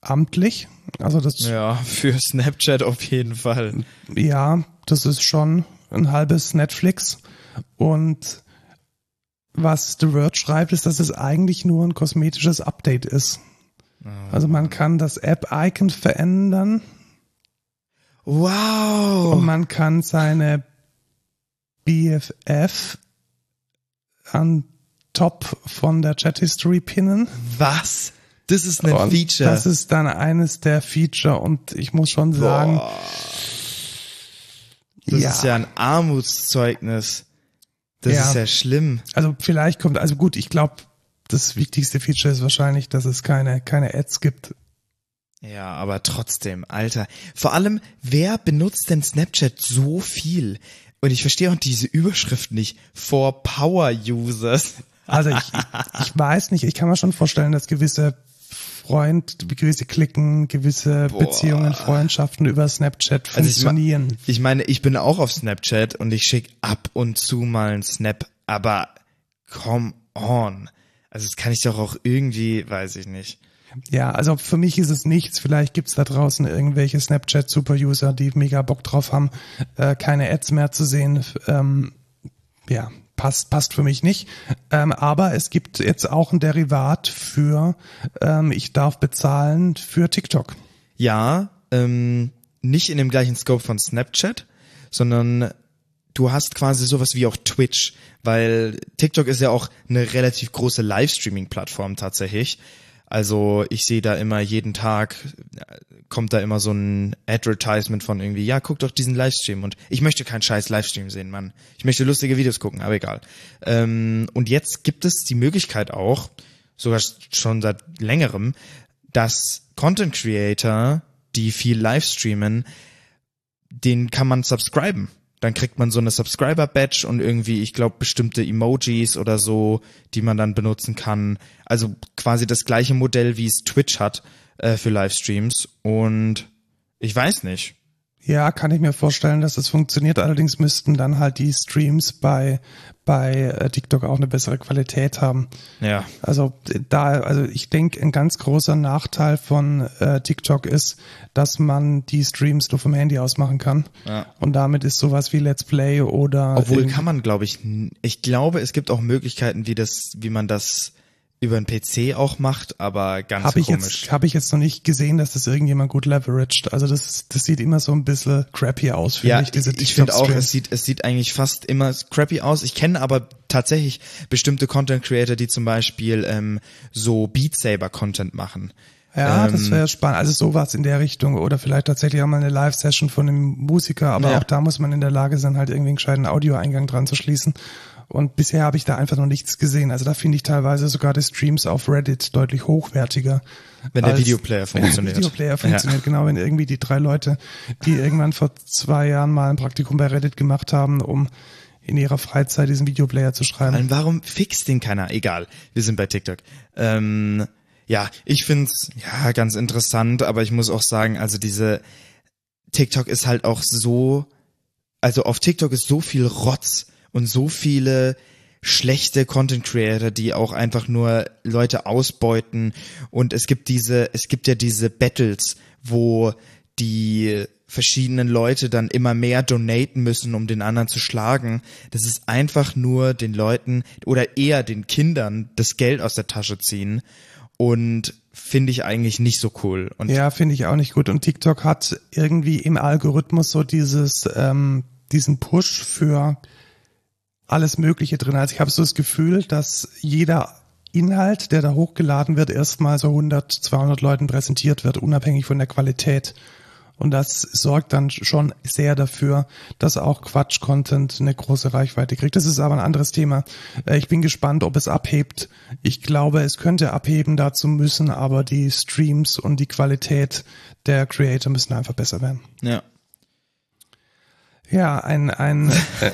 amtlich. Also das. Ja, für Snapchat auf jeden Fall. Ja, das ist schon ein halbes Netflix. Und was The Word schreibt, ist, dass es eigentlich nur ein kosmetisches Update ist. Also man kann das App-Icon verändern. Wow. Und man kann seine BFF an top von der Chat History pinnen. Was? Das ist ein und Feature. Das ist dann eines der Feature und ich muss schon sagen, Boah. Das ja. ist ja ein Armutszeugnis. Das Ja. ist ja schlimm. also vielleicht kommt, also gut, ich glaube, das wichtigste Feature ist wahrscheinlich, dass es keine, keine Ads gibt. Ja, aber trotzdem, Alter. Vor allem, wer benutzt denn Snapchat so viel? Und ich verstehe auch diese Überschrift nicht. For Power Users. Also ich, ich weiß nicht, ich kann mir schon vorstellen, dass gewisse Freund, gewisse Klicken, gewisse Boah. Beziehungen, Freundschaften über Snapchat Also ich, funktionieren. ich meine, ich bin auch auf Snapchat und ich schicke ab und zu mal einen Snap, aber come on. Also das kann ich doch auch irgendwie, weiß ich nicht. Ja, also für mich ist es nichts. Vielleicht gibt's da draußen irgendwelche Snapchat-Super-User, die mega Bock drauf haben, äh, keine Ads mehr zu sehen. Ähm, ja, passt, passt für mich nicht. Ähm, aber es gibt jetzt auch ein Derivat für, ähm, ich darf bezahlen für TikTok. Ja, ähm, nicht in dem gleichen Scope von Snapchat, sondern du hast quasi sowas wie auch Twitch, weil TikTok ist ja auch eine relativ große Livestreaming-Plattform tatsächlich. Also ich sehe da immer jeden Tag kommt da immer so ein Advertisement von irgendwie, ja, guck doch diesen Livestream und ich möchte keinen scheiß Livestream sehen, Mann. Ich möchte lustige Videos gucken, aber egal. Ähm, und jetzt gibt es die Möglichkeit auch, sogar schon seit längerem, dass Content Creator, die viel Livestreamen, den kann man subscriben. Dann kriegt man so eine Subscriber-Badge und irgendwie, ich glaube, bestimmte Emojis oder so, die man dann benutzen kann. Also quasi das gleiche Modell, wie es Twitch hat äh, für Livestreams. Und ich weiß nicht. Ja, kann ich mir vorstellen, dass das funktioniert. Allerdings müssten dann halt die Streams bei, bei äh, TikTok auch eine bessere Qualität haben. Ja. Also da, also ich denke, ein ganz großer Nachteil von äh, TikTok ist, dass man die Streams nur vom Handy aus machen kann. Ja. Und damit ist sowas wie Let's Play oder Obwohl kann man, glaube ich, ich glaube, es gibt auch Möglichkeiten, wie das, wie man das über den PC auch macht, aber ganz habe ich komisch. habe ich jetzt noch nicht gesehen, dass das irgendjemand gut leveraged. Also das das sieht immer so ein bisschen crappy aus, finde ja, ich. Diese ich finde auch, es sieht, es sieht eigentlich fast immer crappy aus. Ich kenne aber tatsächlich bestimmte Content Creator, die zum Beispiel ähm, so Beat Saber Content machen. Ja, das Ähm, wäre spannend. Also sowas in der Richtung oder vielleicht tatsächlich auch mal eine Live-Session von einem Musiker, aber Ja. auch da muss man in der Lage sein, halt irgendwie einen gescheiten Audioeingang dran zu schließen. Und bisher habe ich da einfach noch nichts gesehen. Also da finde ich teilweise sogar die Streams auf Reddit deutlich hochwertiger. Wenn der Videoplayer funktioniert. Videoplayer funktioniert, genau, wenn irgendwie die drei Leute, die irgendwann vor zwei Jahren mal ein Praktikum bei Reddit gemacht haben, um in ihrer Freizeit diesen Videoplayer zu schreiben. Allem, warum fixt den keiner? Egal, wir sind bei TikTok. Ähm, ja, ich find's ja ganz interessant, aber ich muss auch sagen, also diese TikTok ist halt auch so, also auf TikTok ist so viel Rotz und so viele schlechte Content Creator, die auch einfach nur Leute ausbeuten und es gibt diese, es gibt ja diese Battles, wo die verschiedenen Leute dann immer mehr donaten müssen, um den anderen zu schlagen. Das ist einfach nur den Leuten oder eher den Kindern das Geld aus der Tasche ziehen und finde ich eigentlich nicht so cool. Und Ja, finde ich auch nicht gut. Und TikTok hat irgendwie im Algorithmus so dieses, ähm, diesen Push für alles Mögliche drin. Also ich habe so das Gefühl, dass jeder Inhalt, der da hochgeladen wird, erstmal so 100, 200 Leuten präsentiert wird, unabhängig von der Qualität. Und das sorgt dann schon sehr dafür, dass auch Quatsch-Content eine große Reichweite kriegt. Das ist aber ein anderes Thema. Äh, Ich bin gespannt, ob es abhebt. Ich glaube, es könnte abheben, dazu müssen aber die Streams und die Qualität der Creator müssen einfach besser werden. ja. Ja, ein, ein äh,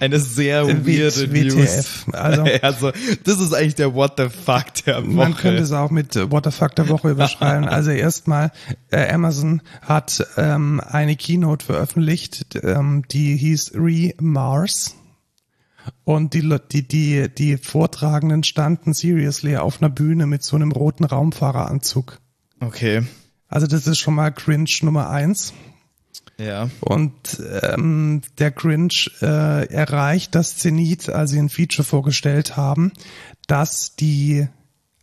Eine sehr weirde W- News. WTF. Also, also, das ist eigentlich der What the fuck der Woche. man könnte es auch mit What the fuck der Woche überschreiben. Also erstmal, äh, Amazon hat ähm, eine Keynote veröffentlicht, ähm, die hieß Re-Mars. Und die, die, die, die Vortragenden standen seriously auf einer Bühne mit so einem roten Raumfahreranzug. okay. Also das ist schon mal Cringe Nummer eins. Ja. Und ähm, der Cringe äh, erreicht das Zenit, als sie ein Feature vorgestellt haben, dass die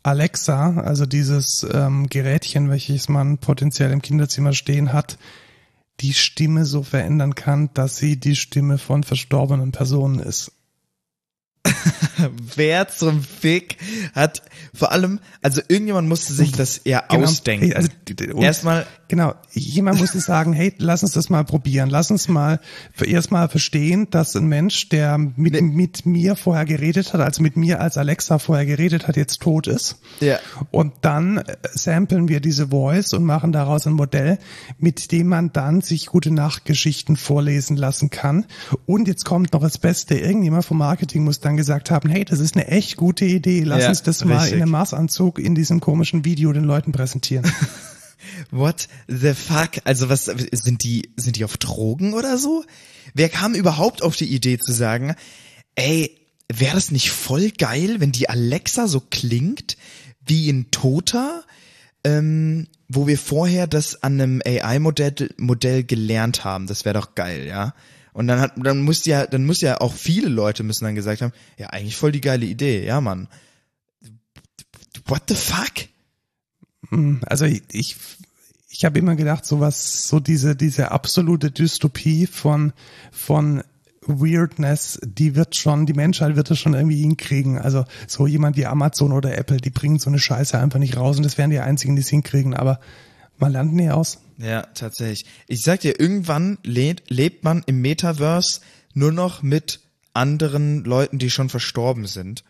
Alexa, also dieses ähm, Gerätchen, welches man potenziell im Kinderzimmer stehen hat, die Stimme so verändern kann, dass sie die Stimme von verstorbenen Personen ist. Wer zum Fick hat vor allem, also irgendjemand musste sich das ja Genau. ausdenken. Also, und- Erstmal, Genau, jemand muss sagen, hey, lass uns das mal probieren. Lass uns mal für erstmal verstehen, dass ein Mensch, der mit, mit mir vorher geredet hat, also mit mir als Alexa vorher geredet hat, jetzt tot ist. Ja. Und dann äh, samplen wir diese Voice und machen daraus ein Modell, mit dem man dann sich gute Nachtgeschichten vorlesen lassen kann. Und jetzt kommt noch das Beste. Irgendjemand vom Marketing muss dann gesagt haben, hey, das ist eine echt gute Idee. Lass Ja, uns das mal richtig. in einem Maßanzug in diesem komischen Video den Leuten präsentieren. what the fuck? Also was, sind die, sind die auf Drogen oder so? Wer kam überhaupt auf die Idee zu sagen, ey, wäre das nicht voll geil, wenn die Alexa so klingt wie ein Toter, ähm, wo wir vorher das an einem AI-Modell Modell gelernt haben? Das wäre doch geil, ja? Und dann hat, dann muss ja, dann muss ja auch viele Leute müssen dann gesagt haben, ja, eigentlich voll die geile Idee, ja, Mann. What the fuck? Mm, Also ich, ich, ich habe immer gedacht, so was, so diese, diese absolute Dystopie von, von Weirdness, die wird schon, die Menschheit wird das schon irgendwie hinkriegen. Also so jemand wie Amazon oder Apple, die bringen so eine Scheiße einfach nicht raus und das wären die einzigen, die es hinkriegen, aber man lernt nie aus. Ja, tatsächlich. Ich sag dir, irgendwann lebt, lebt man im Metaverse nur noch mit anderen Leuten, die schon verstorben sind.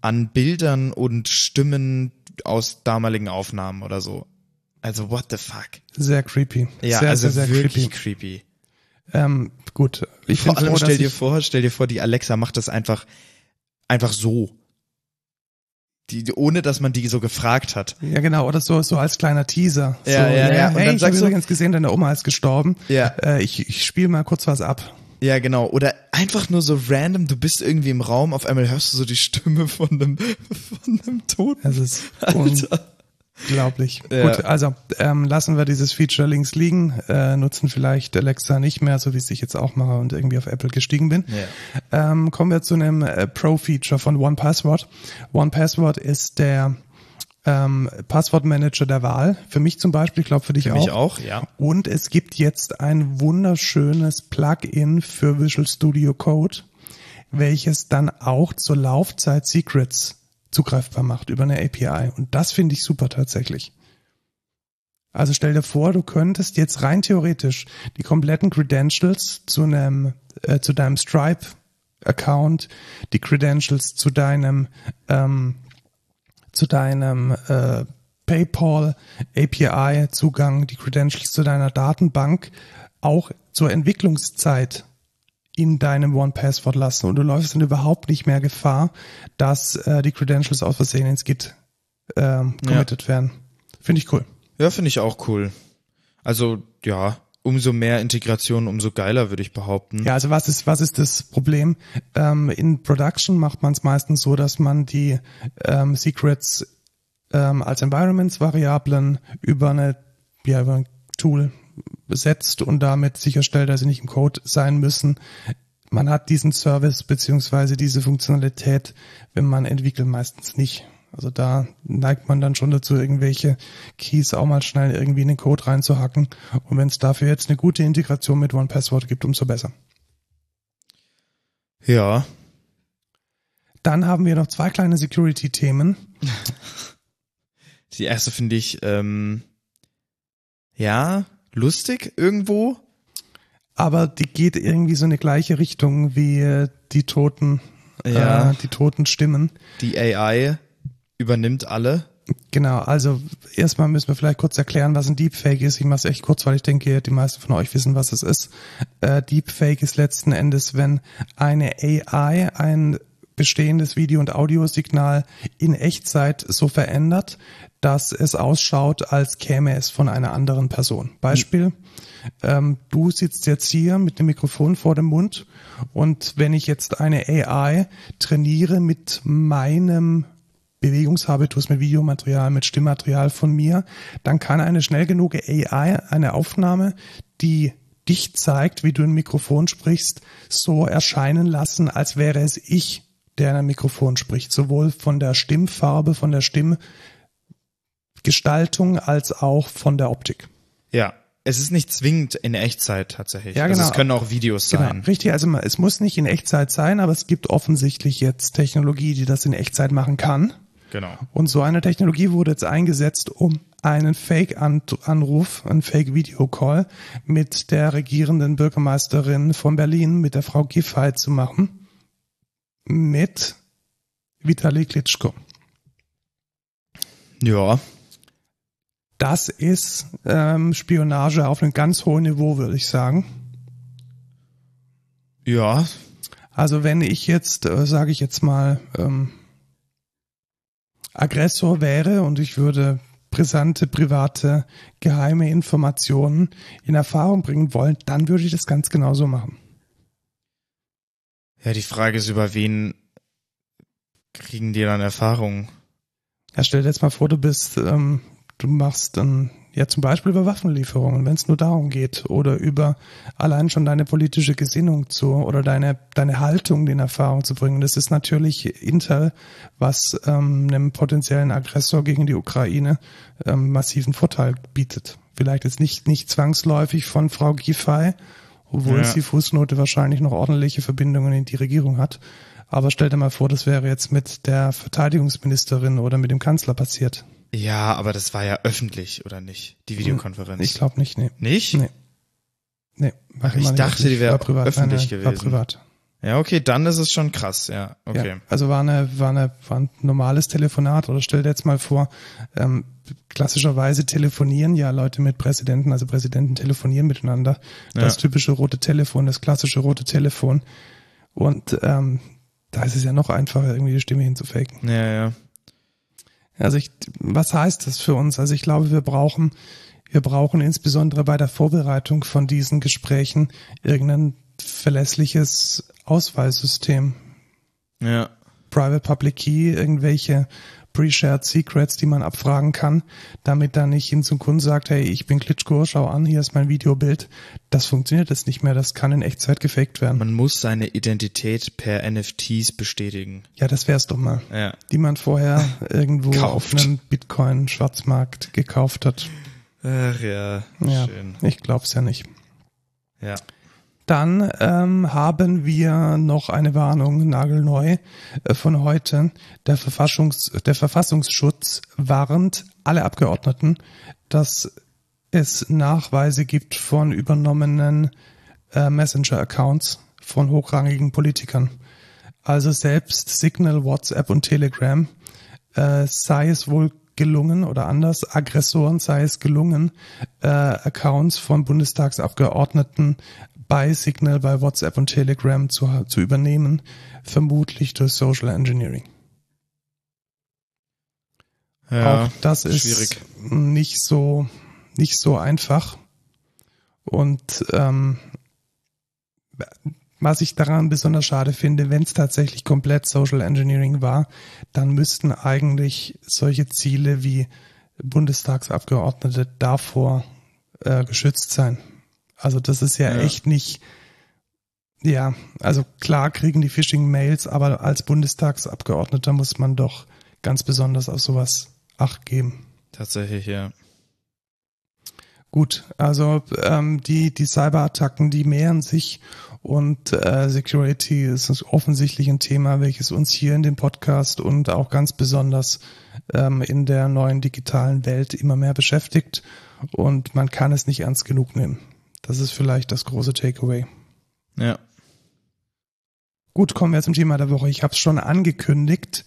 An Bildern und Stimmen aus damaligen Aufnahmen oder so. Also what the fuck? Sehr creepy. Ja, sehr, also sehr, sehr wirklich creepy. creepy. Ähm, gut. Ich Vor allem froh, stell dir vor, stell dir vor, die Alexa macht das einfach, einfach so. Die, die- ohne dass man die so gefragt hat. ja genau, oder so, so als kleiner Teaser. Ja, so, ja, ja. Und Hey, dann ich habe sagst du- übrigens gesehen, deine Oma ist gestorben. Ja. Äh, ich ich spiele mal kurz was ab. Ja, genau. Oder einfach nur so random, du bist irgendwie im Raum, auf einmal hörst du so die Stimme von einem, von einem Toten. Es ist Alter. unglaublich. Ja. Gut, also ähm, lassen wir dieses Feature links liegen, äh, nutzen vielleicht Alexa nicht mehr, so wie es ich jetzt auch mache und irgendwie auf Apple gestiegen bin. Ja. Ähm, kommen wir zu einem äh, Pro-Feature von OnePassword. OnePassword ist der ähm, Passwortmanager der Wahl. Für mich zum Beispiel, ich glaube für dich Für auch. mich auch, ja. Und es gibt jetzt ein wunderschönes Plugin für Visual Studio Code, welches dann auch zur Laufzeit Secrets zugreifbar macht über eine API. Und das finde ich super tatsächlich. Also stell dir vor, du könntest jetzt rein theoretisch die kompletten Credentials zu einem, äh, zu deinem Stripe Account, die Credentials zu deinem, ähm, zu deinem äh, PayPal API Zugang, die Credentials zu deiner Datenbank auch zur Entwicklungszeit in deinem One-Password lassen und du läufst dann überhaupt nicht mehr Gefahr, dass äh, die Credentials aus Versehen ins Git ähm, committed werden. Finde ich cool. Ja, finde ich auch cool. Also, ja, umso mehr Integration, umso geiler, würde ich behaupten. Ja, also was ist, was ist das Problem? Ähm, in Production macht man es meistens so, dass man die ähm, Secrets ähm, als Environments-Variablen über eine, ja, über ein Tool setzt und damit sicherstellt, dass sie nicht im Code sein müssen. Man hat diesen Service beziehungsweise diese Funktionalität, wenn man entwickelt, meistens nicht. Also da neigt man dann schon dazu, irgendwelche Keys auch mal schnell irgendwie in den Code reinzuhacken. Und wenn es dafür jetzt eine gute Integration mit OnePassword gibt, umso besser. Ja. Dann haben wir noch zwei kleine Security-Themen. Die erste finde ich, ähm, ja, lustig irgendwo. Aber die geht irgendwie so in eine gleiche Richtung wie die toten, Ja. äh, die toten Stimmen. Die AI übernimmt alle. Genau, also erstmal müssen wir vielleicht kurz erklären, was ein Deepfake ist. Ich mache es echt kurz, weil ich denke, die meisten von euch wissen, was es ist. Äh, Deepfake ist letzten Endes, wenn eine AI ein bestehendes Video- und Audiosignal in Echtzeit so verändert, dass es ausschaut, als käme es von einer anderen Person. Beispiel, ähm, du sitzt jetzt hier mit dem Mikrofon vor dem Mund und wenn ich jetzt eine AI trainiere mit meinem Bewegungshabitus, mit Videomaterial, mit Stimmmaterial von mir, dann kann eine schnell genug AI eine Aufnahme, die dich zeigt, wie du ein Mikrofon sprichst, so erscheinen lassen, als wäre es ich, der in einem Mikrofon spricht. Sowohl von der Stimmfarbe, von der Stimmgestaltung als auch von der Optik. Ja. Es ist nicht zwingend in Echtzeit tatsächlich. Ja, Also genau. es können auch Videos Genau, sein. richtig. Also es muss nicht in Echtzeit sein, aber es gibt offensichtlich jetzt Technologie, die das in Echtzeit machen kann. Genau. Und so eine Technologie wurde jetzt eingesetzt, um einen Fake-Anruf, einen Fake-Video-Call mit der regierenden Bürgermeisterin von Berlin, mit der Frau Giffey zu machen. Mit Vitali Klitschko. Ja. Das ist ähm, Spionage auf einem ganz hohen Niveau, würde ich sagen. Ja. Also wenn ich jetzt, äh, sage ich jetzt mal, ähm, Aggressor wäre und ich würde brisante, private, geheime Informationen in Erfahrung bringen wollen, dann würde ich das ganz genauso machen. Ja, die Frage ist, über wen kriegen die dann Erfahrung? Ja, stell dir jetzt mal vor, du bist, ähm, du machst dann ja zum Beispiel über Waffenlieferungen, wenn es nur darum geht, oder über allein schon deine politische Gesinnung zu oder deine deine Haltung in Erfahrung zu bringen. Das ist natürlich Intel, was ähm, einem potenziellen Aggressor gegen die Ukraine ähm, massiven Vorteil bietet. Vielleicht jetzt nicht nicht zwangsläufig von Frau Giffey, obwohl Ja. die Fußnote wahrscheinlich noch ordentliche Verbindungen in die Regierung hat. Aber stell dir mal vor, das wäre jetzt mit der Verteidigungsministerin oder mit dem Kanzler passiert. Ja, aber das war ja öffentlich, oder nicht? Die Videokonferenz. Ich glaube nicht, nee. nicht? Nee. Nee, war Ach, ich immer nicht dachte, die wäre öffentlich Nein, nein, War gewesen. privat. Ja, okay, dann ist es schon krass, ja. Okay. Ja, also war eine, war eine, war ein normales Telefonat oder stell dir jetzt mal vor, ähm, klassischerweise telefonieren ja Leute mit Präsidenten, also Präsidenten telefonieren miteinander. Das Ja. typische rote Telefon, das klassische rote Telefon. Und ähm, da ist es ja noch einfacher, irgendwie die Stimme hinzufaken. Ja, ja. Also ich, was heißt das für uns? Also ich glaube, wir brauchen, wir brauchen insbesondere bei der Vorbereitung von diesen Gesprächen irgendein verlässliches Auswahlsystem. Ja. Private Public Key, irgendwelche Pre-Shared Secrets, die man abfragen kann, damit dann nicht hin zum Kunden sagt, hey, ich bin Klitschko, schau an, hier ist mein Videobild. Das funktioniert jetzt nicht mehr, das kann in Echtzeit gefaked werden. Man muss seine Identität per NFTs bestätigen. Ja, das wär's doch mal. Ja. Die man vorher irgendwo Kauft. auf einem Bitcoin-Schwarzmarkt gekauft hat. Ach ja, Ja, schön. ich glaub's ja nicht. Ja. Dann ähm, haben wir noch eine Warnung, nagelneu, äh, von heute. Der, Verfassungs, der Verfassungsschutz warnt alle Abgeordneten, dass es Nachweise gibt von übernommenen äh, Messenger-Accounts von hochrangigen Politikern. Also selbst Signal, WhatsApp und Telegram äh, sei es wohl gelungen oder anders, Aggressoren sei es gelungen, äh, Accounts von Bundestagsabgeordneten bei Signal, bei WhatsApp und Telegram zu, zu übernehmen, vermutlich durch Social Engineering. Ja. Auch das ist schwierig. nicht so nicht so einfach. Und ähm, was ich daran besonders schade finde, wenn es tatsächlich komplett Social Engineering war, dann müssten eigentlich solche Ziele wie Bundestagsabgeordnete davor äh, geschützt sein. Also das ist ja, Ja. echt nicht, ja, also klar kriegen die Phishing-Mails, aber als Bundestagsabgeordneter muss man doch ganz besonders auf sowas Acht geben. Tatsächlich, ja. Gut, also ähm, die, die Cyberattacken, die mehren sich und äh, Security ist offensichtlich ein Thema, welches uns hier in dem Podcast und auch ganz besonders ähm, in der neuen digitalen Welt immer mehr beschäftigt und man kann es nicht ernst genug nehmen. Das ist vielleicht das große Takeaway. Ja. Gut, kommen wir zum Thema der Woche. Ich habe es schon angekündigt.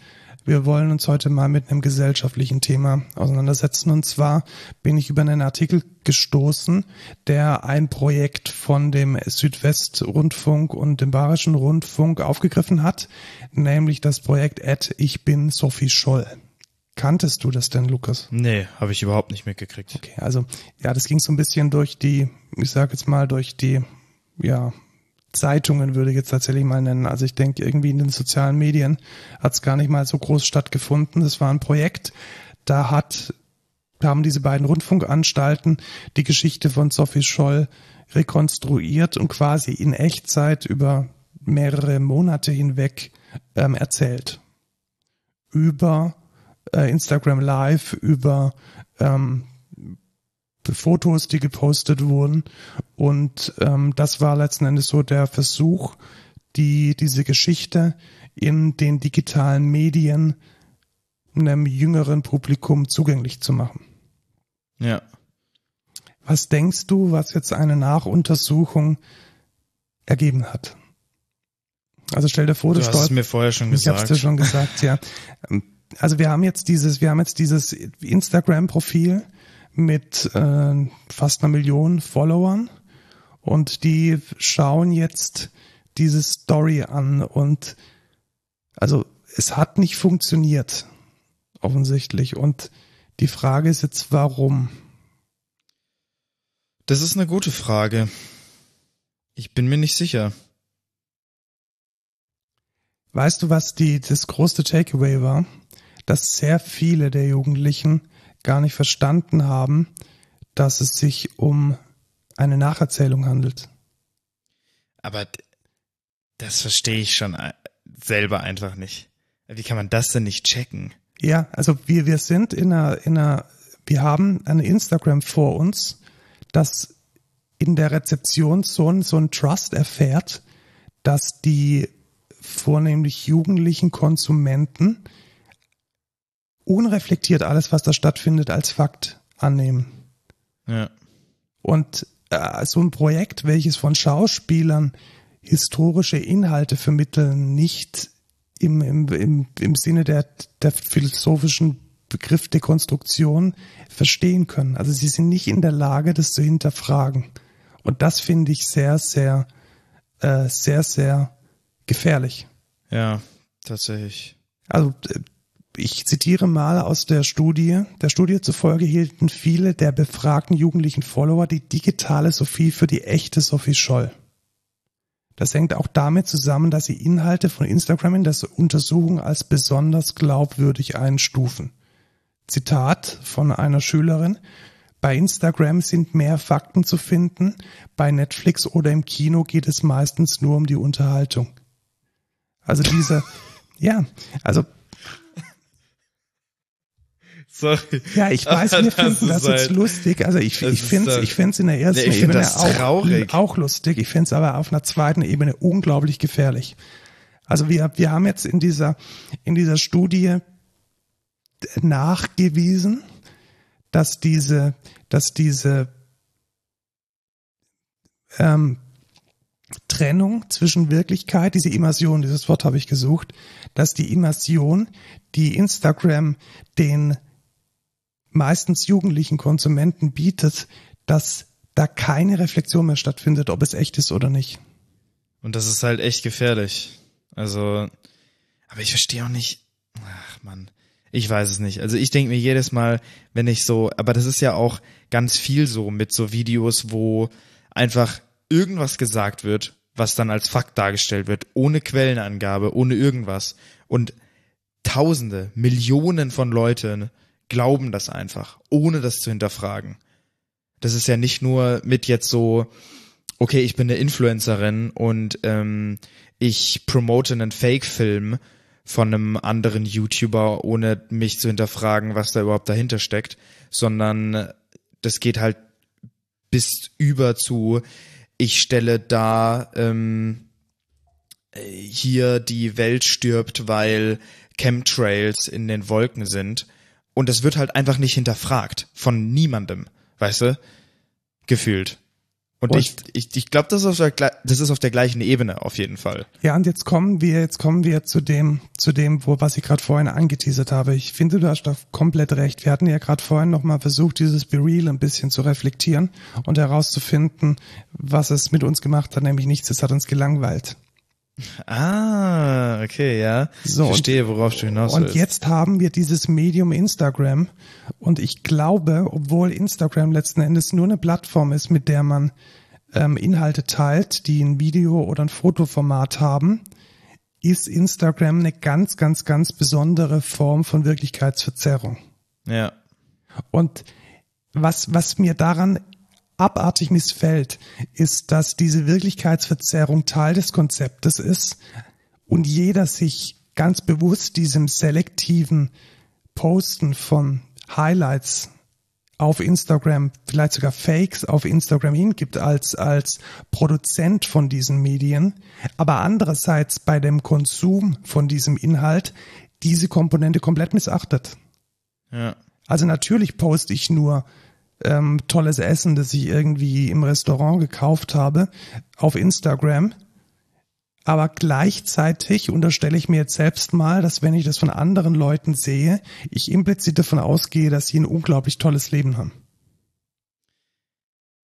Wir wollen uns heute mal mit einem gesellschaftlichen Thema auseinandersetzen. Und zwar bin ich über einen Artikel gestoßen, der ein Projekt von dem Südwestrundfunk und dem Bayerischen Rundfunk aufgegriffen hat, nämlich das Projekt Ad Ich bin Sophie Scholl. Kanntest du das denn, Lukas? Nee, habe ich überhaupt nicht mitgekriegt. Okay, also ja, das ging so ein bisschen durch die, ich sage jetzt mal, durch die, ja, Zeitungen würde ich jetzt tatsächlich mal nennen. Also ich denke, irgendwie in den sozialen Medien hat es gar nicht mal so groß stattgefunden. Das war ein Projekt, da hat, da haben diese beiden Rundfunkanstalten die Geschichte von Sophie Scholl rekonstruiert und quasi in Echtzeit über mehrere Monate hinweg ähm, erzählt. Über äh, Instagram Live, über ähm, Fotos, die gepostet wurden. Und ähm, das war letzten Endes so der Versuch, die diese Geschichte in den digitalen Medien einem jüngeren Publikum zugänglich zu machen. Ja. Was denkst du, was jetzt eine Nachuntersuchung ergeben hat? Also stell dir vor, du, du hast es mir vorher schon gesagt. Ich hab's dir schon gesagt, ja. Also wir haben jetzt dieses, wir haben jetzt dieses Instagram-Profil mit äh, fast einer Million Followern und die schauen jetzt diese Story an und also es hat nicht funktioniert offensichtlich und die Frage ist jetzt warum? Das ist eine gute Frage. Ich bin mir nicht sicher. Weißt du, was die das größte Takeaway war? Dass sehr viele der Jugendlichen gar nicht verstanden haben, dass es sich um eine Nacherzählung handelt. Aber das verstehe ich schon äh, selber einfach nicht. Wie kann man das denn nicht checken? Ja, also wir, wir sind in einer, in einer, wir haben eine Instagram vor uns, das in der Rezeption so ein, so ein Trust erfährt, dass die vornehmlich jugendlichen Konsumenten unreflektiert alles, was da stattfindet, als Fakt annehmen. Ja. Und äh, so ein Projekt, welches von Schauspielern historische Inhalte vermitteln, nicht im, im, im, im Sinne der, der philosophischen Begriff Dekonstruktion verstehen können. Also sie sind nicht in der Lage, das zu hinterfragen. Und das finde ich sehr, sehr, äh, sehr, sehr gefährlich. Ja, tatsächlich. Also äh, ich zitiere mal aus der Studie. Der Studie zufolge hielten viele der befragten jugendlichen Follower die digitale Sophie für die echte Sophie Scholl. Das hängt auch damit zusammen, dass sie Inhalte von Instagram in der Untersuchung als besonders glaubwürdig einstufen. Zitat von einer Schülerin. Bei Instagram sind mehr Fakten zu finden, bei Netflix oder im Kino geht es meistens nur um die Unterhaltung. Also diese, ja, also Sorry. Ja, ich weiß, wir finden das jetzt halt, lustig. Also ich, ich finde es ich find's in der ersten nee, Ebene auch, auch lustig. Ich finde es aber auf einer zweiten Ebene unglaublich gefährlich. Also wir, wir haben jetzt in dieser, in dieser Studie nachgewiesen, dass diese, dass diese ähm, Trennung zwischen Wirklichkeit, diese Immersion, dieses Wort habe ich gesucht, dass die Immersion, die Instagram den meistens jugendlichen Konsumenten bietet, dass da keine Reflexion mehr stattfindet, ob es echt ist oder nicht. Und das ist halt echt gefährlich. Also, aber ich verstehe auch nicht. Ach man, ich weiß es nicht. Also ich denke mir jedes Mal, wenn ich so, aber das ist ja auch ganz viel so mit so Videos, wo einfach irgendwas gesagt wird, was dann als Fakt dargestellt wird, ohne Quellenangabe, ohne irgendwas. Und Tausende, Millionen von Leuten glauben das einfach, ohne das zu hinterfragen. Das ist ja nicht nur mit jetzt so, okay, ich bin eine Influencerin und ähm, ich promote einen Fake-Film von einem anderen YouTuber, ohne mich zu hinterfragen, was da überhaupt dahinter steckt, sondern das geht halt bis über zu, ich stelle da ähm, hier die Welt stirbt, weil Chemtrails in den Wolken sind und es wird halt einfach nicht hinterfragt von niemandem, weißt du? Gefühlt. Und, und ich, ich, ich glaube, das, ist auf der, das ist auf der gleichen Ebene auf jeden Fall. Ja, und jetzt kommen wir, jetzt kommen wir zu dem, zu dem, wo was ich gerade vorhin angeteasert habe. Ich finde, du hast da komplett recht. Wir hatten ja gerade vorhin nochmal versucht, dieses Be Real ein bisschen zu reflektieren und herauszufinden, was es mit uns gemacht hat, nämlich nichts, es hat uns gelangweilt. Ah, okay, ja. So, ich verstehe, worauf du hinaus willst. Und jetzt haben wir dieses Medium Instagram und ich glaube, obwohl Instagram letzten Endes nur eine Plattform ist, mit der man ähm, Inhalte teilt, die ein Video oder ein Fotoformat haben, ist Instagram eine ganz, ganz, ganz besondere Form von Wirklichkeitsverzerrung. Ja. Und was, was mir daran abartig missfällt, ist, dass diese Wirklichkeitsverzerrung Teil des Konzeptes ist und jeder sich ganz bewusst diesem selektiven Posten von Highlights auf Instagram, vielleicht sogar Fakes auf Instagram hingibt als, als Produzent von diesen Medien, aber andererseits bei dem Konsum von diesem Inhalt diese Komponente komplett missachtet. Ja. Also natürlich poste ich nur ähm, tolles Essen, das ich irgendwie im Restaurant gekauft habe, auf Instagram. Aber gleichzeitig unterstelle ich mir jetzt selbst mal, dass wenn ich das von anderen Leuten sehe, ich implizit davon ausgehe, dass sie ein unglaublich tolles Leben haben.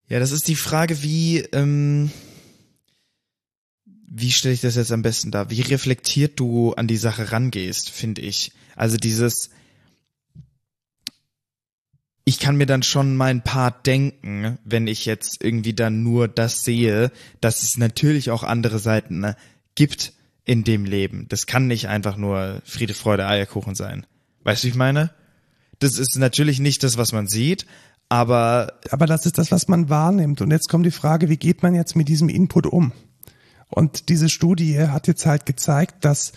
Ja, das ist die Frage, wie, ähm, wie stelle ich das jetzt am besten dar? Wie reflektiert du an die Sache rangehst, finde ich. Also dieses, ich kann mir dann schon mein Part denken, wenn ich jetzt irgendwie dann nur das sehe, dass es natürlich auch andere Seiten ne, gibt in dem Leben. Das kann nicht einfach nur Friede, Freude, Eierkuchen sein. Weißt du, wie ich meine? Das ist natürlich nicht das, was man sieht, aber. Aber das ist das, was man wahrnimmt. Und jetzt kommt die Frage, wie geht man jetzt mit diesem Input um? Und diese Studie hat jetzt halt gezeigt, dass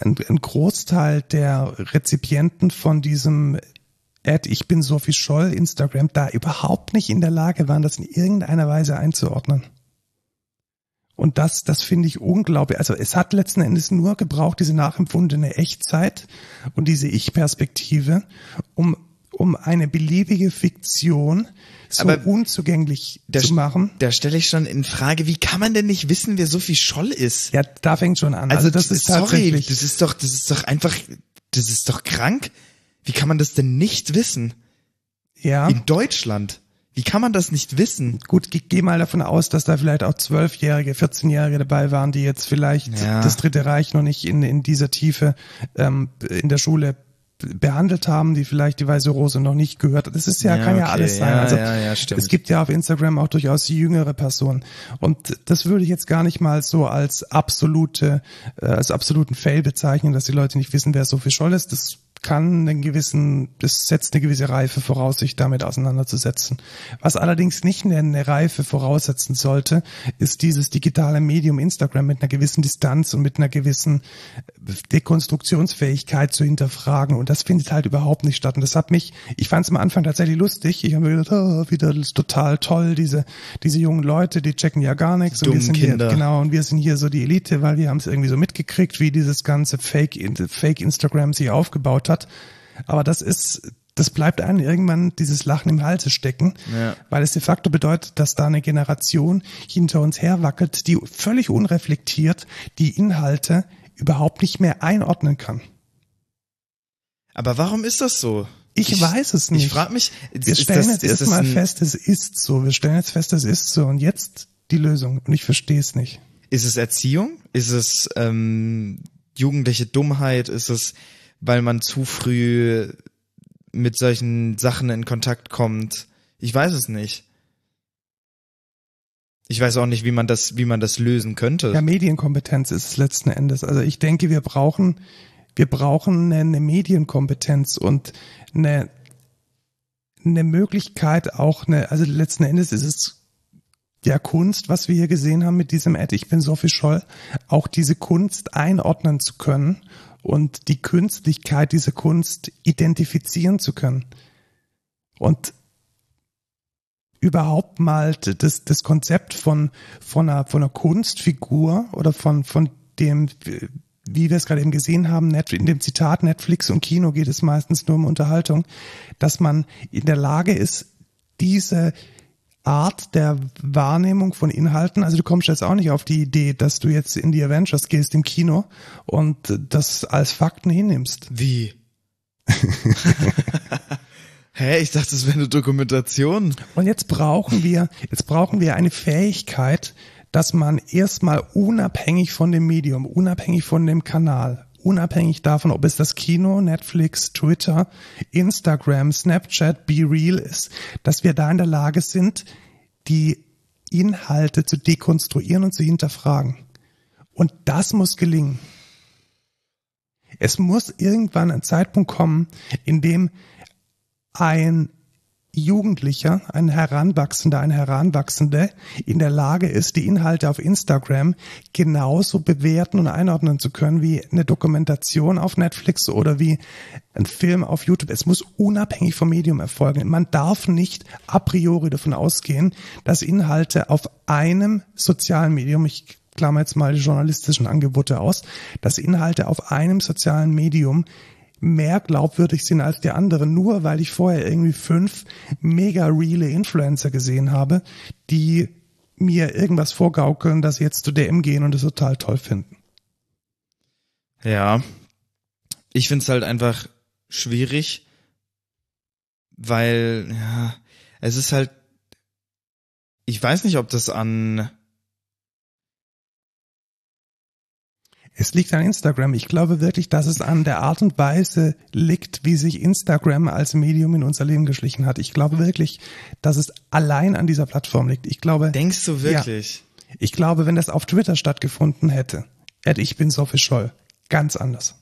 ein Großteil der Rezipienten von diesem Ad Ich bin Sophie Scholl, Instagram, da überhaupt nicht in der Lage waren, das in irgendeiner Weise einzuordnen. Und das, das finde ich unglaublich. Also es hat letzten Endes nur gebraucht, diese nachempfundene Echtzeit und diese Ich-Perspektive, um, um eine beliebige Fiktion so Aber unzugänglich zu machen. Da stelle ich schon in Frage, wie kann man denn nicht wissen, wer Sophie Scholl ist? Ja, da fängt schon an. Also, also das ist sorry, tatsächlich. Das ist doch, das ist doch einfach, das ist doch krank. Wie kann man das denn nicht wissen? Ja. In Deutschland. Wie kann man das nicht wissen? Gut, ich gehe mal davon aus, dass da vielleicht auch Zwölfjährige, 14-Jährige dabei waren, die jetzt vielleicht ja. das Dritte Reich noch nicht in, in dieser Tiefe ähm, in der Schule behandelt haben, die vielleicht die Weiße Rose noch nicht gehört. Das ist ja, ja kann okay. ja alles sein. Also ja, ja, es gibt ja auf Instagram auch durchaus jüngere Personen. Und das würde ich jetzt gar nicht mal so als absolute, äh, als absoluten Fail bezeichnen, dass die Leute nicht wissen, wer Sophie Scholl ist. Das kann einen gewissen, das setzt eine gewisse Reife voraus, sich damit auseinanderzusetzen. Was allerdings nicht eine Reife voraussetzen sollte, ist dieses digitale Medium Instagram mit einer gewissen Distanz und mit einer gewissen Dekonstruktionsfähigkeit zu hinterfragen. Und das findet halt überhaupt nicht statt. Und das hat mich, ich fand es am Anfang tatsächlich lustig. Ich habe mir gedacht, oh, wieder das ist total toll, diese, diese jungen Leute, die checken ja gar nichts. und wir sind Kinder. hier, genau, und wir sind hier so die Elite, weil wir haben es irgendwie so mitgekriegt, wie dieses ganze Fake, Fake Instagram sich aufgebaut hat. Aber das ist, das bleibt einem irgendwann dieses Lachen im Halse stecken, ja. weil es de facto bedeutet, dass da eine Generation hinter uns herwackelt, die völlig unreflektiert die Inhalte überhaupt nicht mehr einordnen kann. Aber warum ist das so? Ich, ich weiß es nicht. Ich frage mich. Wir stellen das, jetzt erstmal fest, es ist so. Wir stellen jetzt fest, es ist so. Und jetzt die Lösung. Und ich verstehe es nicht. Ist es Erziehung? Ist es ähm, jugendliche Dummheit? Ist es weil man zu früh mit solchen Sachen in Kontakt kommt. Ich weiß es nicht. Ich weiß auch nicht, wie man das, wie man das lösen könnte. Ja, Medienkompetenz ist es letzten Endes. Also ich denke, wir brauchen, wir brauchen eine Medienkompetenz und eine, eine Möglichkeit auch eine, also letzten Endes ist es der Kunst, was wir hier gesehen haben mit diesem Ad, ich bin Sophie Scholl, auch diese Kunst einordnen zu können und die Künstlichkeit dieser Kunst identifizieren zu können. Und überhaupt mal das, das Konzept von, von, einer, von einer Kunstfigur oder von, von dem, wie wir es gerade eben gesehen haben, in dem Zitat Netflix und Kino geht es meistens nur um Unterhaltung, dass man in der Lage ist, diese Art der Wahrnehmung von Inhalten. Also du kommst jetzt auch nicht auf die Idee, dass du jetzt in die Avengers gehst im Kino und das als Fakten hinnimmst. Wie? Hä, ich dachte, das wäre eine Dokumentation. Und jetzt brauchen wir, jetzt brauchen wir eine Fähigkeit, dass man erstmal unabhängig von dem Medium, unabhängig von dem Kanal, unabhängig davon, ob es das Kino, Netflix, Twitter, Instagram, Snapchat, Be Real ist, dass wir da in der Lage sind, die Inhalte zu dekonstruieren und zu hinterfragen. Und das muss gelingen. Es muss irgendwann ein Zeitpunkt kommen, in dem ein Jugendlicher, ein Heranwachsender, eine Heranwachsende in der Lage ist, die Inhalte auf Instagram genauso bewerten und einordnen zu können wie eine Dokumentation auf Netflix oder wie ein Film auf YouTube. Es muss unabhängig vom Medium erfolgen. Man darf nicht a priori davon ausgehen, dass Inhalte auf einem sozialen Medium, ich klammer jetzt mal die journalistischen Angebote aus, dass Inhalte auf einem sozialen Medium mehr glaubwürdig sind als die anderen, nur weil ich vorher irgendwie fünf mega reale Influencer gesehen habe, die mir irgendwas vorgaukeln, dass sie jetzt zu DM gehen und es total toll finden. Ja. Ich find's halt einfach schwierig, weil, ja, es ist halt, ich weiß nicht, ob das an Es liegt an Instagram. Ich glaube wirklich, dass es an der Art und Weise liegt, wie sich Instagram als Medium in unser Leben geschlichen hat. Ich glaube wirklich, dass es allein an dieser Plattform liegt. Ich glaube. Denkst du wirklich? Ja, ich glaube, wenn das auf Twitter stattgefunden hätte, hätte ich bin Sophie Scholl ganz anders.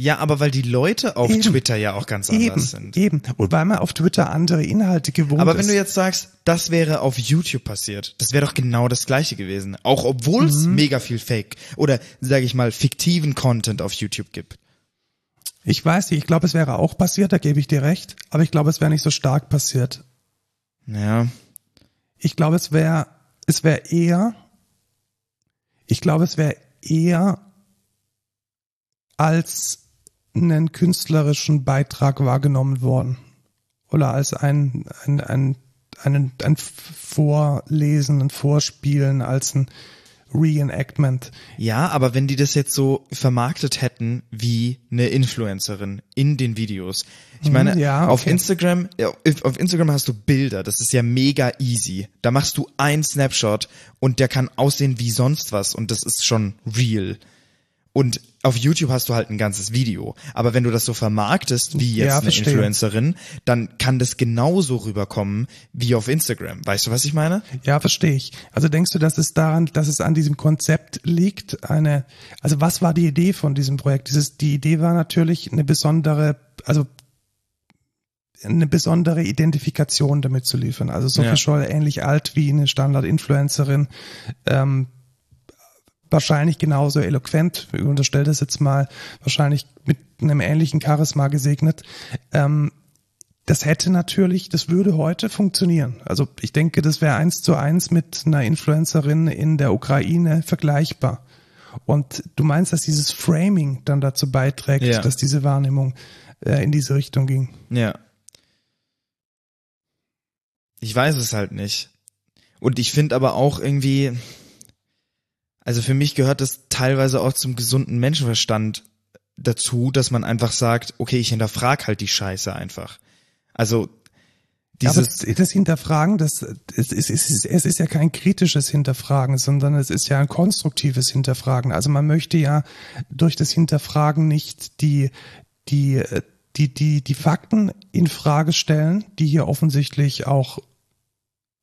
Ja, aber weil die Leute auf eben. Twitter ja auch ganz anders eben, sind. Eben, und weil man auf Twitter andere Inhalte gewohnt Aber wenn ist. du jetzt sagst, das wäre auf YouTube passiert, das wäre doch genau das gleiche gewesen. Auch obwohl es mhm. mega viel Fake oder, sage ich mal, fiktiven Content auf YouTube gibt. Ich weiß nicht, ich glaube, es wäre auch passiert, da gebe ich dir recht, aber ich glaube, es wäre nicht so stark passiert. Ja. Ich glaube, es wäre, es wäre eher, ich glaube, es wäre eher als einen künstlerischen Beitrag wahrgenommen worden. Oder als ein, ein, ein, ein, ein Vorlesen, ein Vorspielen, als ein Reenactment. Ja, aber wenn die das jetzt so vermarktet hätten wie eine Influencerin in den Videos. Ich meine, mhm, ja, okay. auf Instagram, auf Instagram hast du Bilder, das ist ja mega easy. Da machst du einen Snapshot und der kann aussehen wie sonst was und das ist schon real. Und auf YouTube hast du halt ein ganzes Video. Aber wenn du das so vermarktest, wie jetzt ja, eine Influencerin, dann kann das genauso rüberkommen wie auf Instagram. Weißt du, was ich meine? Ja, verstehe ich. Also denkst du, dass es daran, dass es an diesem Konzept liegt? Eine, also was war die Idee von diesem Projekt? Dieses, die Idee war natürlich eine besondere, also eine besondere Identifikation damit zu liefern. Also Sophie ja. Scholl ähnlich alt wie eine Standard-Influencerin, ähm, wahrscheinlich genauso eloquent, ich unterstelle das jetzt mal, wahrscheinlich mit einem ähnlichen Charisma gesegnet. Ähm, das hätte natürlich, das würde heute funktionieren. Also ich denke, das wäre eins zu eins mit einer Influencerin in der Ukraine vergleichbar. Und du meinst, dass dieses Framing dann dazu beiträgt, ja. dass diese Wahrnehmung äh, in diese Richtung ging? Ja. Ich weiß es halt nicht. Und ich finde aber auch irgendwie, also für mich gehört das teilweise auch zum gesunden Menschenverstand dazu, dass man einfach sagt, okay, ich hinterfrag halt die Scheiße einfach. Also dieses ja, das Hinterfragen, das es ist, es, ist, es ist ja kein kritisches Hinterfragen, sondern es ist ja ein konstruktives Hinterfragen. Also man möchte ja durch das Hinterfragen nicht die die die die die Fakten in Frage stellen, die hier offensichtlich auch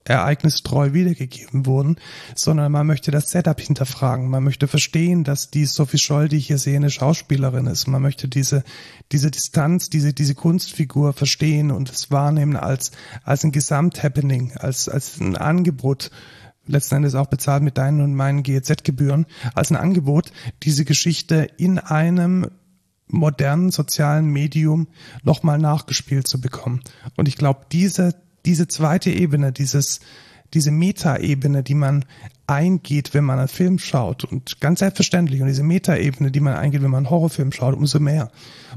ereignistreu wiedergegeben wurden, sondern man möchte das Setup hinterfragen. Man möchte verstehen, dass die Sophie Scholl, die ich hier sehe, eine Schauspielerin ist. Man möchte diese, diese Distanz, diese, diese Kunstfigur verstehen und es wahrnehmen als, als ein Gesamthappening, als, als ein Angebot, letzten Endes auch bezahlt mit deinen und meinen GEZ-Gebühren, als ein Angebot, diese Geschichte in einem modernen sozialen Medium nochmal nachgespielt zu bekommen. Und ich glaube, diese diese zweite Ebene, dieses, diese Meta-Ebene, die man eingeht, wenn man einen Film schaut und ganz selbstverständlich und diese Meta-Ebene, die man eingeht, wenn man einen Horrorfilm schaut, umso mehr.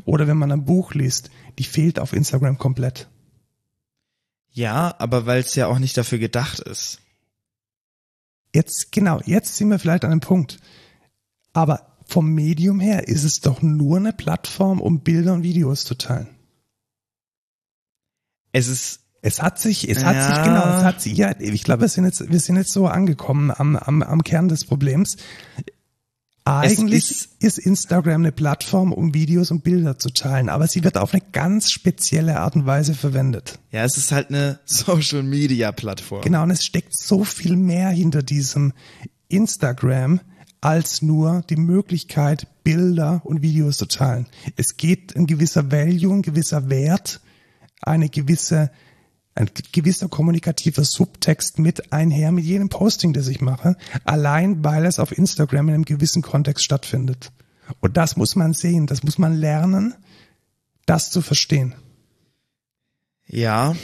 Oder wenn man ein Buch liest, die fehlt auf Instagram komplett. Ja, aber weil es ja auch nicht dafür gedacht ist. Jetzt, genau, jetzt sind wir vielleicht an einem Punkt. Aber vom Medium her ist es doch nur eine Plattform, um Bilder und Videos zu teilen. Es ist. Es hat sich, es hat ja. sich, genau, es hat sich, ja, ich glaube, wir sind jetzt, wir sind jetzt so angekommen am, am, am Kern des Problems. Eigentlich ist, ist, Instagram eine Plattform, um Videos und Bilder zu teilen, aber sie wird auf eine ganz spezielle Art und Weise verwendet. Ja, es ist halt eine Social Media Plattform. Genau, und es steckt so viel mehr hinter diesem Instagram als nur die Möglichkeit, Bilder und Videos zu teilen. Es geht ein gewisser Value, ein gewisser Wert, eine gewisse ein gewisser kommunikativer Subtext mit einher mit jedem Posting, das ich mache, allein weil es auf Instagram in einem gewissen Kontext stattfindet. Und das muss man sehen, das muss man lernen, das zu verstehen. Ja,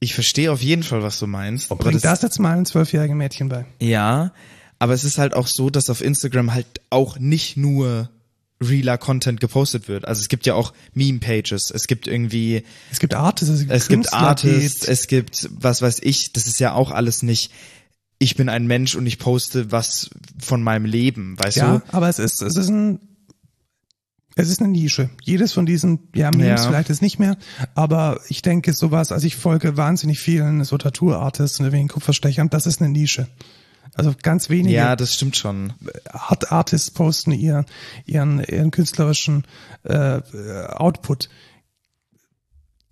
ich verstehe auf jeden Fall, was du meinst. Und bring das, das jetzt mal einem zwölfjährigen Mädchen bei. Ja, aber es ist halt auch so, dass auf Instagram halt auch nicht nur realer Content gepostet wird. Also es gibt ja auch Meme-Pages, es gibt irgendwie... Es gibt Artists, es gibt, es gibt Artists, es gibt was weiß ich, das ist ja auch alles nicht ich bin ein Mensch und ich poste was von meinem Leben, weißt ja, du? Ja, aber es ist, es ist ein, es ist eine Nische. Jedes von diesen, ja, Memes ja. vielleicht ist nicht mehr, aber ich denke sowas, also ich folge wahnsinnig vielen so Tattoo-Artists und wegen Kupferstechern, das ist eine Nische. Also ganz wenige. Ja, das stimmt schon. Art Artists posten ihren, ihren, ihren künstlerischen äh, Output.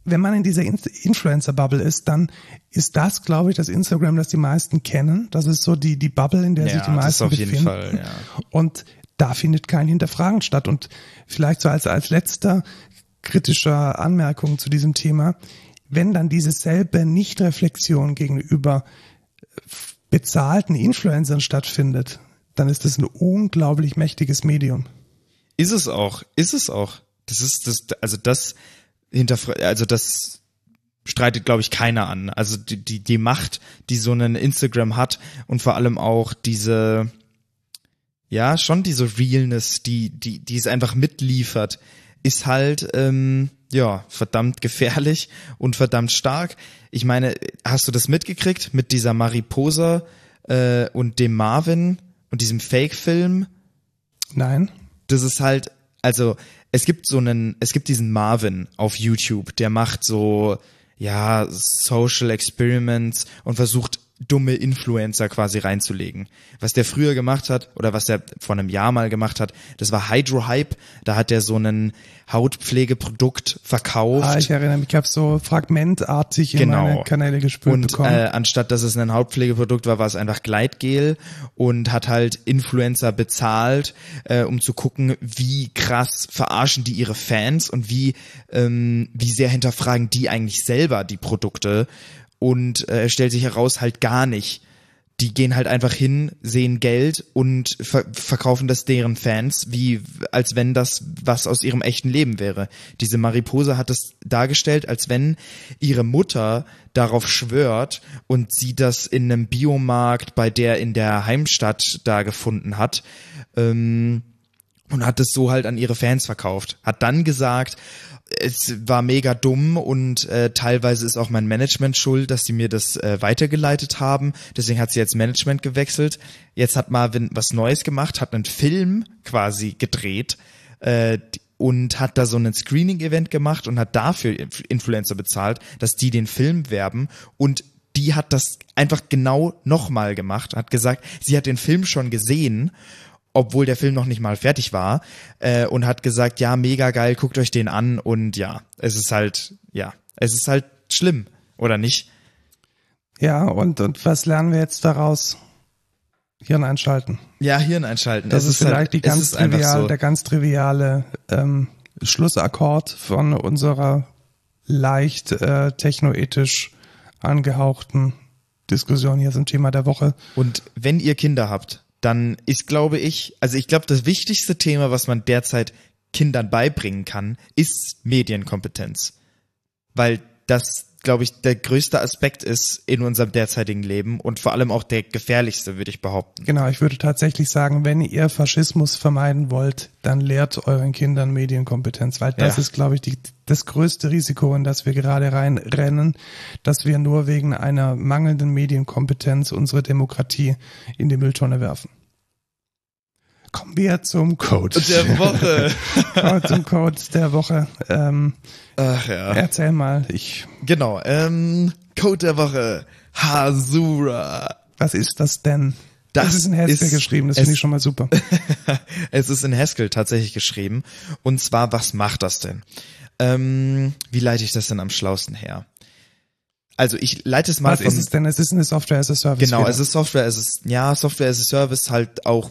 Wenn man in dieser Influencer-Bubble ist, dann ist das, glaube ich, das Instagram, das die meisten kennen. Das ist so die, die Bubble, in der ja, sich die meisten befinden. Jeden Fall, ja. Und da findet kein Hinterfragen statt. Und vielleicht so als, als letzter kritischer Anmerkung zu diesem Thema, wenn dann diese selbe Nichtreflexion gegenüber bezahlten Influencern stattfindet, dann ist das ein unglaublich mächtiges Medium. Ist es auch, ist es auch. Das ist das, also das also das streitet, glaube ich, keiner an. Also die, die, die Macht, die so ein Instagram hat und vor allem auch diese, ja, schon diese Realness, die, die, die es einfach mitliefert, ist halt, ähm, ja, verdammt gefährlich und verdammt stark. Ich meine, hast du das mitgekriegt mit dieser Mariposa äh, und dem Marvin und diesem Fake-Film? Nein. Das ist halt, also es gibt so einen, es gibt diesen Marvin auf YouTube, der macht so, ja, Social Experiments und versucht dumme Influencer quasi reinzulegen. Was der früher gemacht hat oder was der vor einem Jahr mal gemacht hat, das war Hydro Hype. Da hat er so einen Hautpflegeprodukt verkauft. Ah, ich erinnere mich, ich habe so fragmentartig in genau. meine Kanäle gespürt und, bekommen. Äh, anstatt dass es ein Hautpflegeprodukt war, war es einfach Gleitgel und hat halt Influencer bezahlt, äh, um zu gucken, wie krass verarschen die ihre Fans und wie ähm, wie sehr hinterfragen die eigentlich selber die Produkte und äh, stellt sich heraus halt gar nicht. Die gehen halt einfach hin, sehen Geld und ver verkaufen das deren Fans, wie als wenn das was aus ihrem echten Leben wäre. Diese Mariposa hat es dargestellt, als wenn ihre Mutter darauf schwört und sie das in einem Biomarkt bei der in der Heimstadt da gefunden hat. Ähm, und hat es so halt an ihre Fans verkauft. Hat dann gesagt, es war mega dumm und äh, teilweise ist auch mein Management schuld, dass sie mir das äh, weitergeleitet haben. Deswegen hat sie jetzt Management gewechselt. Jetzt hat Marvin was Neues gemacht, hat einen Film quasi gedreht äh, und hat da so ein Screening-Event gemacht und hat dafür Influencer bezahlt, dass die den Film werben und die hat das einfach genau nochmal gemacht, hat gesagt, sie hat den Film schon gesehen obwohl der Film noch nicht mal fertig war, äh, und hat gesagt, ja, mega geil, guckt euch den an und ja, es ist halt, ja, es ist halt schlimm, oder nicht? Ja, und, und was lernen wir jetzt daraus? Hirn einschalten. Ja, Hirn einschalten. Das es ist, vielleicht halt, die ganz trivial, so. der ganz triviale ähm, Schlussakkord von unserer leicht äh, technoethisch angehauchten Diskussion hier zum Thema der Woche. Und wenn ihr Kinder habt, dann ist, glaube ich, also ich glaube, das wichtigste Thema, was man derzeit Kindern beibringen kann, ist Medienkompetenz. Weil das glaube ich, der größte Aspekt ist in unserem derzeitigen Leben und vor allem auch der gefährlichste, würde ich behaupten. Genau, ich würde tatsächlich sagen, wenn ihr Faschismus vermeiden wollt, dann lehrt euren Kindern Medienkompetenz, weil das Ja. ist, glaube ich, die, das größte Risiko, in das wir gerade reinrennen, dass wir nur wegen einer mangelnden Medienkompetenz unsere Demokratie in die Mülltonne werfen. Kommen wir zum Code. Der Woche. Kommen wir zum Code der Woche. Ähm, Ach ja. erzähl mal, ich, Genau. Ähm, Code der Woche. Hasura. was ist das denn? Das, Das ist in Haskell ist- geschrieben, das finde ich schon mal super. es ist in Haskell tatsächlich geschrieben. Und zwar, was macht das denn? Ähm, wie leite ich das denn am schlausten her? Also ich leite es mal Was von, ist es denn? Es ist eine Software as a Service. Genau, wieder. es ist Software, es ist, ja, Software as a Service halt auch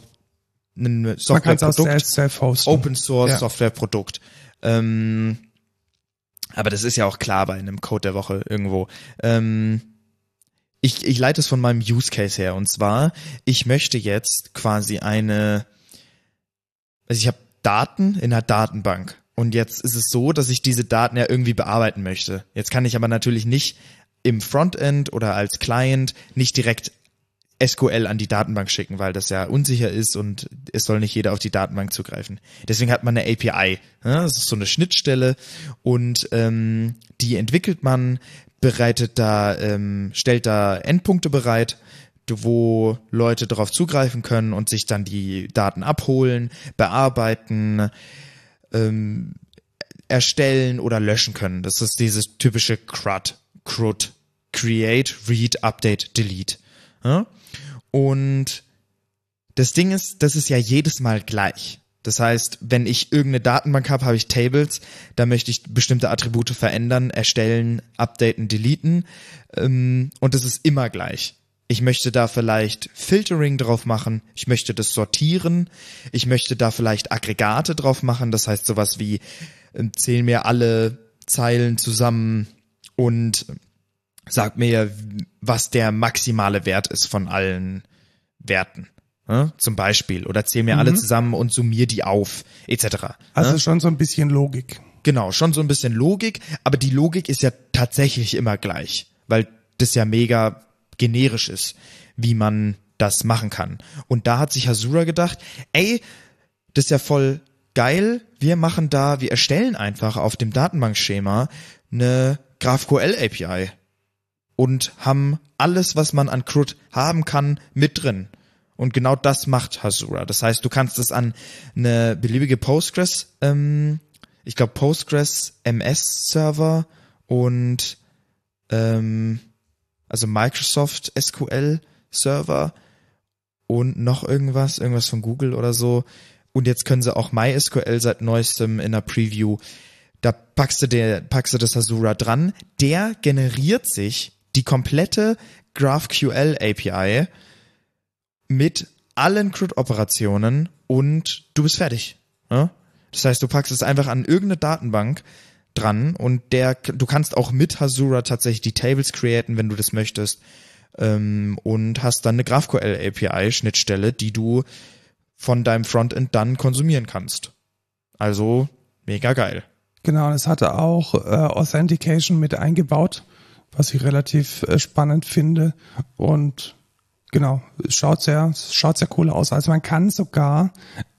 ein Softwareprodukt. Open Source Ja. Softwareprodukt. Ähm, aber das ist ja auch klar bei einem Code der Woche irgendwo. Ähm, ich, ich leite es von meinem Use Case her und zwar, ich möchte jetzt quasi eine, also ich habe Daten in einer Datenbank und jetzt ist es so, dass ich diese Daten ja irgendwie bearbeiten möchte. Jetzt kann ich aber natürlich nicht im Frontend oder als Client nicht direkt SQL an die Datenbank schicken, weil das ja unsicher ist und es soll nicht jeder auf die Datenbank zugreifen. Deswegen hat man eine API. Ja, das ist so eine Schnittstelle und ähm, die entwickelt man, bereitet da, ähm, stellt da Endpunkte bereit, wo Leute darauf zugreifen können und sich dann die Daten abholen, bearbeiten, ähm, erstellen oder löschen können. Das ist dieses typische CRUD, CRUD, Create, Read, Update, Delete. Ja? Und das Ding ist, das ist ja jedes Mal gleich. Das heißt, wenn ich irgendeine Datenbank habe, habe ich Tables, da möchte ich bestimmte Attribute verändern, erstellen, updaten, deleten. Ähm, und das ist immer gleich. Ich möchte da vielleicht Filtering drauf machen, ich möchte das sortieren, ich möchte da vielleicht Aggregate drauf machen, das heißt sowas wie ähm, zähl mir alle Zeilen zusammen und sag mir, was der maximale Wert ist von allen Werten. Ja, zum Beispiel. Oder zähl mir alle zusammen und summier die auf, etc. Also Ja? schon so ein bisschen Logik. Genau, schon so ein bisschen Logik, aber die Logik ist ja tatsächlich immer gleich, weil das ja mega generisch ist, wie man das machen kann. Und da hat sich Hasura gedacht, ey, das ist ja voll geil, wir machen da, wir erstellen einfach auf dem Datenbankschema eine GraphQL API und haben alles, was man an CRUD haben kann, mit drin. Und genau das macht Hasura. Das heißt, du kannst es an eine beliebige Postgres, ähm, ich glaube Postgres MS Server und ähm, also Microsoft SQL Server und noch irgendwas, irgendwas von Google oder so. Und jetzt können sie auch MySQL seit neuestem in der Preview. Da packst du, der, packst du das Hasura dran. Der generiert sich die komplette GraphQL API mit allen CRUD-Operationen und du bist fertig. Ja? Das heißt, du packst es einfach an irgendeine Datenbank dran und der, du kannst auch mit Hasura tatsächlich die Tables createn, wenn du das möchtest, ähm, und hast dann eine GraphQL API Schnittstelle, die du von deinem Frontend dann konsumieren kannst. Also mega geil. Genau, und es hatte auch äh, Authentication mit eingebaut, was ich relativ äh, spannend finde. Und genau, es schaut sehr, schaut sehr cool aus. Also man kann sogar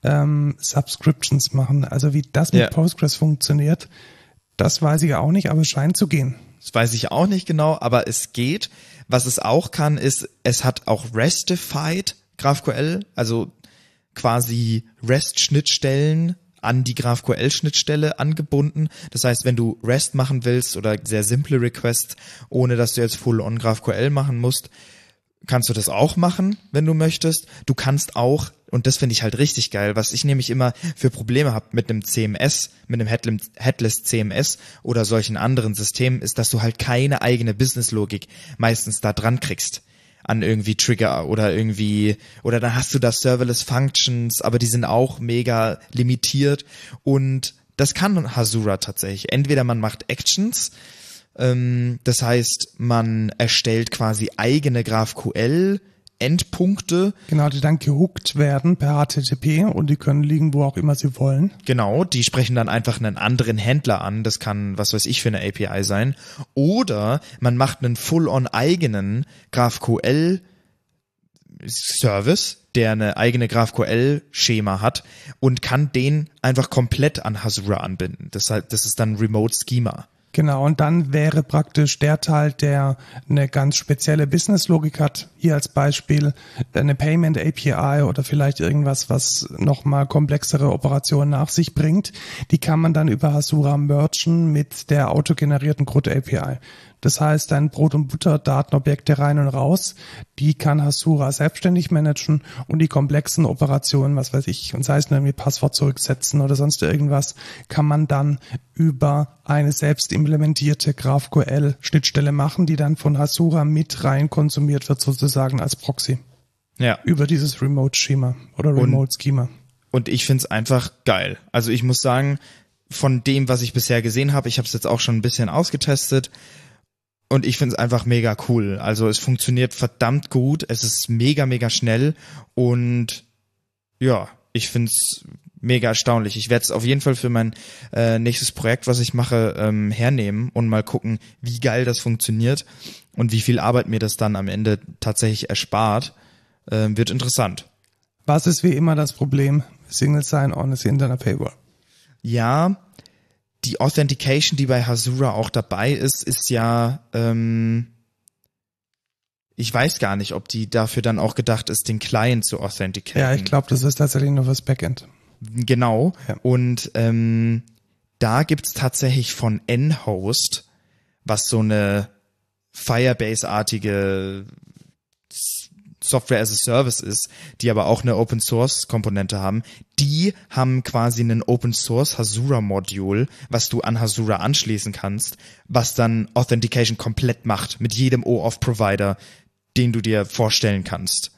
ähm, Subscriptions machen. Also wie das mit Ja. Postgres funktioniert, das weiß ich auch nicht, aber es scheint zu gehen. Das weiß ich auch nicht genau, aber es geht. Was es auch kann, ist, es hat auch Restified GraphQL, also quasi REST-Schnittstellen an die GraphQL-Schnittstelle angebunden. Das heißt, wenn du REST machen willst oder sehr simple Requests, ohne dass du jetzt full-on GraphQL machen musst, kannst du das auch machen, wenn du möchtest. Du kannst auch, und das finde ich halt richtig geil, was ich nämlich immer für Probleme habe mit einem CMS, mit einem Headless CMS oder solchen anderen Systemen, ist, dass du halt keine eigene Businesslogik meistens da dran kriegst an irgendwie Trigger oder irgendwie, oder dann hast du da Serverless Functions, aber die sind auch mega limitiert und das kann Hasura tatsächlich. Entweder man macht Actions, ähm, das heißt, man erstellt quasi eigene GraphQL Endpunkte. Genau, die dann gehuckt werden per HTTP und die können liegen, wo auch immer sie wollen. Genau, die sprechen dann einfach einen anderen Händler an. Das kann, was weiß ich, für eine API sein. Oder man macht einen full-on eigenen GraphQL Service, der eine eigene GraphQL-Schema hat und kann den einfach komplett an Hasura anbinden. Das, heißt, das ist dann Remote Schema. Genau, und dann wäre praktisch der Teil, der eine ganz spezielle Business-Logik hat, hier als Beispiel eine Payment API oder vielleicht irgendwas, was nochmal komplexere Operationen nach sich bringt, die kann man dann über Hasura merchen mit der autogenerierten CRUD API. Das heißt, dein Brot- und Butter-Datenobjekte rein und raus, die kann Hasura selbstständig managen und die komplexen Operationen, was weiß ich, und sei es nur irgendwie Passwort zurücksetzen oder sonst irgendwas, kann man dann über eine selbst implementierte GraphQL-Schnittstelle machen, die dann von Hasura mit rein konsumiert wird, sozusagen als Proxy. Ja. Über dieses Remote-Schema oder Remote-Schema. Und ich find's einfach geil. Also ich muss sagen, von dem, was ich bisher gesehen habe, ich habe es jetzt auch schon ein bisschen ausgetestet, und ich finde es einfach mega cool. Also es funktioniert verdammt gut, es ist mega, mega schnell und ja, ich finde es mega erstaunlich. Ich werde es auf jeden Fall für mein äh, nächstes Projekt, was ich mache, ähm, hernehmen und mal gucken, wie geil das funktioniert und wie viel Arbeit mir das dann am Ende tatsächlich erspart. Ähm, wird interessant. Was ist wie immer das Problem? Single Sign-On ist hinter einer Paywall. Ja, die Authentication, die bei Hasura auch dabei ist, ist ja, ähm, ich weiß gar nicht, ob die dafür dann auch gedacht ist, den Client zu authenticaten. Ja, ich glaube, das ist tatsächlich nur fürs Backend. Genau. Ja. Und ähm, da gibt's tatsächlich von nhost, was so eine Firebase-artige Software as a Service ist, die aber auch eine Open Source Komponente haben, die haben quasi einen Open Source Hasura Module, was du an Hasura anschließen kannst, was dann Authentication komplett macht mit jedem OAuth Provider, den du dir vorstellen kannst.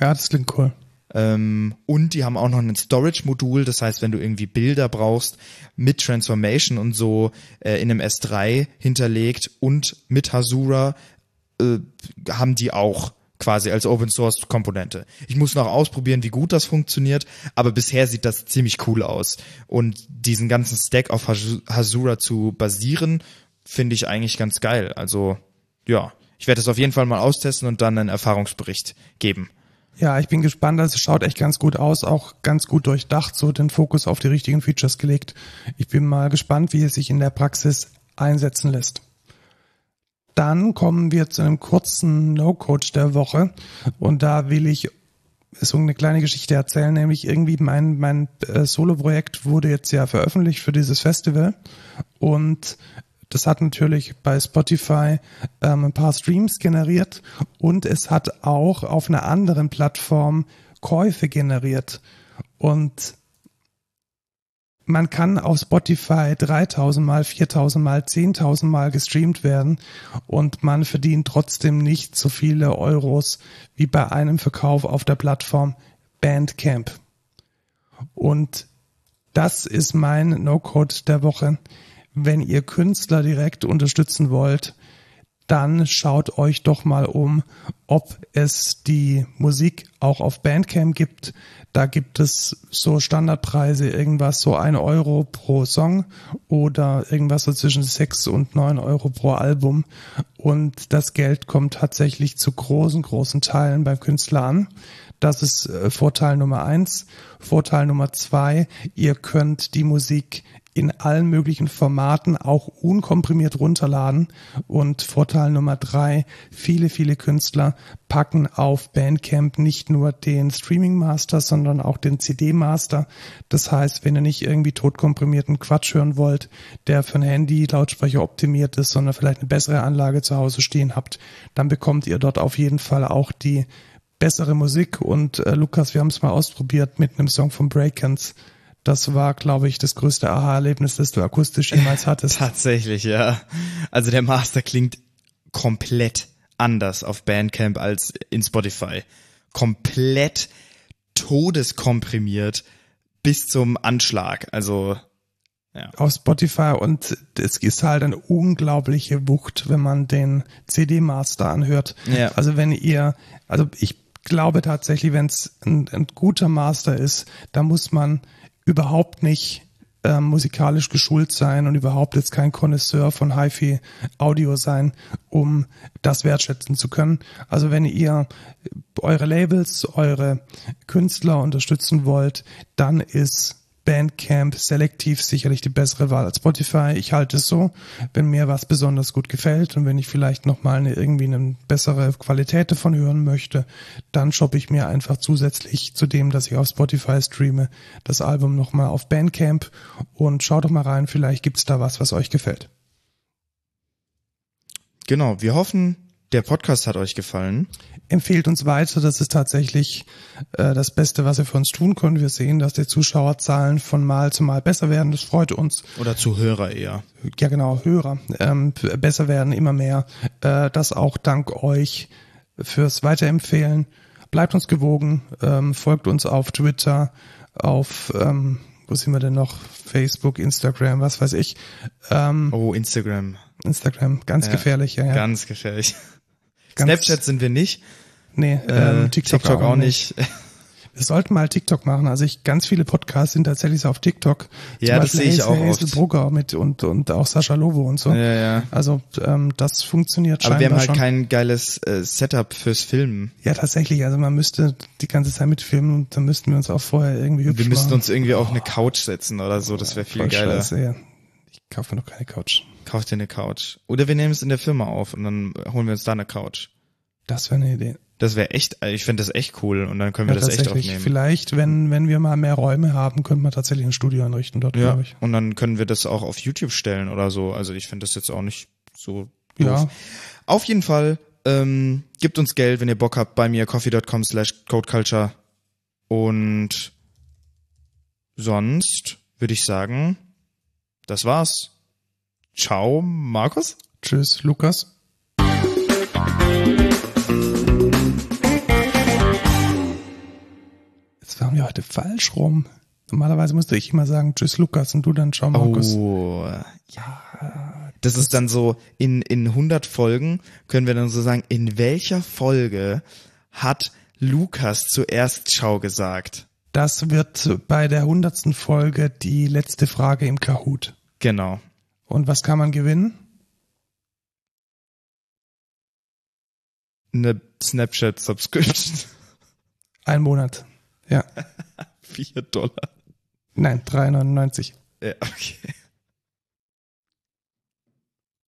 Ja, das klingt cool. Ähm, und die haben auch noch ein Storage-Modul, das heißt, wenn du irgendwie Bilder brauchst, mit Transformation und so äh, in einem S3 hinterlegt und mit Hasura äh, haben die auch quasi als Open Source Komponente. Ich muss noch ausprobieren, wie gut das funktioniert, aber bisher sieht das ziemlich cool aus. Und diesen ganzen Stack auf Hasura zu basieren, finde ich eigentlich ganz geil. Also ja, ich werde es auf jeden Fall mal austesten und dann einen Erfahrungsbericht geben. Ja, ich bin gespannt. Das schaut echt ganz gut aus, auch ganz gut durchdacht, so den Fokus auf die richtigen Features gelegt. Ich bin mal gespannt, wie es sich in der Praxis einsetzen lässt. Dann kommen wir zu einem kurzen No-Code der Woche. Und da will ich so eine kleine Geschichte erzählen, nämlich irgendwie mein, mein äh, Solo-Projekt wurde jetzt ja veröffentlicht für dieses Festival. Und das hat natürlich bei Spotify ähm, ein paar Streams generiert. Und es hat auch auf einer anderen Plattform Käufe generiert. Und man kann auf Spotify 3000 mal, 4000 mal, 10.000 mal gestreamt werden und man verdient trotzdem nicht so viele Euros wie bei einem Verkauf auf der Plattform Bandcamp. Und das ist mein No-Code der Woche wenn ihr Künstler direkt unterstützen wollt, dann schaut euch doch mal um, ob es die Musik auch auf Bandcamp gibt. Da gibt es so Standardpreise, irgendwas so ein Euro pro Song oder irgendwas so zwischen sechs und neun Euro pro Album. Und das Geld kommt tatsächlich zu großen, großen Teilen beim Künstler an. Das ist äh, Vorteil Nummer eins. Vorteil Nummer zwei, ihr könnt die Musik in allen möglichen Formaten auch unkomprimiert runterladen. Und Vorteil Nummer drei, viele, viele Künstler packen auf Bandcamp nicht nur den Streaming Master, sondern auch den CD Master. Das heißt, wenn ihr nicht irgendwie totkomprimierten Quatsch hören wollt, der für ein Handy Lautsprecher optimiert ist, sondern vielleicht eine bessere Anlage zu Hause stehen habt, dann bekommt ihr dort auf jeden Fall auch die bessere Musik. Und äh, Lukas, wir haben es mal ausprobiert mit einem Song von Breakens. Das war, glaube ich, das größte Aha-Erlebnis, das du akustisch jemals hattest. Tatsächlich, ja. Also der Master klingt komplett anders auf Bandcamp als in Spotify. Komplett todeskomprimiert bis zum Anschlag. Also ja. auf Spotify und es ist halt eine unglaubliche Wucht, wenn man den CD-Master anhört. Ja. Also wenn ihr, also ich glaube tatsächlich, wenn es ein, ein guter Master ist, da muss man überhaupt nicht ähm, musikalisch geschult sein und überhaupt jetzt kein Connoisseur von HiFi-Audio sein, um das wertschätzen zu können. Also wenn ihr eure Labels, eure Künstler unterstützen wollt, dann ist Bandcamp selektiv sicherlich die bessere Wahl als Spotify. Ich halte es so, wenn mir was besonders gut gefällt und wenn ich vielleicht nochmal eine, irgendwie eine bessere Qualität davon hören möchte, dann shoppe ich mir einfach zusätzlich zu dem, dass ich auf Spotify streame, das Album nochmal auf Bandcamp und schaut doch mal rein, vielleicht gibt's da was, was euch gefällt. Genau, wir hoffen, der Podcast hat euch gefallen. Empfehlt uns weiter, das ist tatsächlich äh, das Beste, was ihr für uns tun könnt. Wir sehen, dass die Zuschauerzahlen von Mal zu Mal besser werden. Das freut uns. Oder Zuhörer eher. Ja, genau, Hörer ähm, besser werden, immer mehr. Äh, das auch dank euch fürs Weiterempfehlen. Bleibt uns gewogen, ähm, folgt uns auf Twitter, auf ähm, wo sind wir denn noch? Facebook, Instagram, was weiß ich. Ähm, Oh, Instagram. Instagram, ganz Ja, gefährlich, ja, ja. Ganz gefährlich. Snapchat sind wir nicht. Nee, Äh, ähm, TikTok, auch, nicht. Wir sollten mal TikTok machen. Also ich, ganz viele Podcasts sind tatsächlich so auf TikTok. Ja, das sehe ich auch Hazel oft. Brugger mit und, und auch Sascha Lovo und so. Ja, ja. Also ähm, das funktioniert Aber wir haben halt schon. kein geiles äh, Setup fürs Filmen. ja, tatsächlich. Also man müsste die ganze Zeit mitfilmen und dann müssten wir uns auch vorher irgendwie hübsch Wir müssten machen. uns irgendwie auf eine Couch setzen oder so. Das wäre viel Voll geiler. Scheiße, ja. Ich kaufe mir noch keine Couch. Kauf dir eine Couch. Oder wir nehmen es in der Firma auf und dann holen wir uns da eine Couch. Das wäre eine Idee. Das wäre echt, ich finde das echt cool und dann können wir Ja, das echt aufnehmen. Vielleicht, wenn, wenn wir mal mehr Räume haben, könnte man tatsächlich ein Studio einrichten dort, Ja, glaube ich. und dann können wir das auch auf YouTube stellen oder so. Also ich finde das jetzt auch nicht so doof. Ja, Auf jeden Fall, ähm, gebt uns Geld, wenn ihr Bock habt, bei mir coffee.com slash codeculture. Und sonst würde ich sagen, das war's. Ciao, Markus. tschüss, Lukas. Jetzt waren wir heute falsch rum. Normalerweise musste ich immer sagen, tschüss Lukas und du dann ciao Markus. Oh, ja. Das ist dann so, in, in 100 Folgen können wir dann so sagen, in welcher Folge hat Lukas zuerst Ciao gesagt? Das wird bei der hundertsten Folge die letzte Frage im Kahoot. Genau. Und was kann man gewinnen? Eine Snapchat-Subscription. Ein Monat. Ja. Vier Dollar. Nein, 3,99. Ja, okay.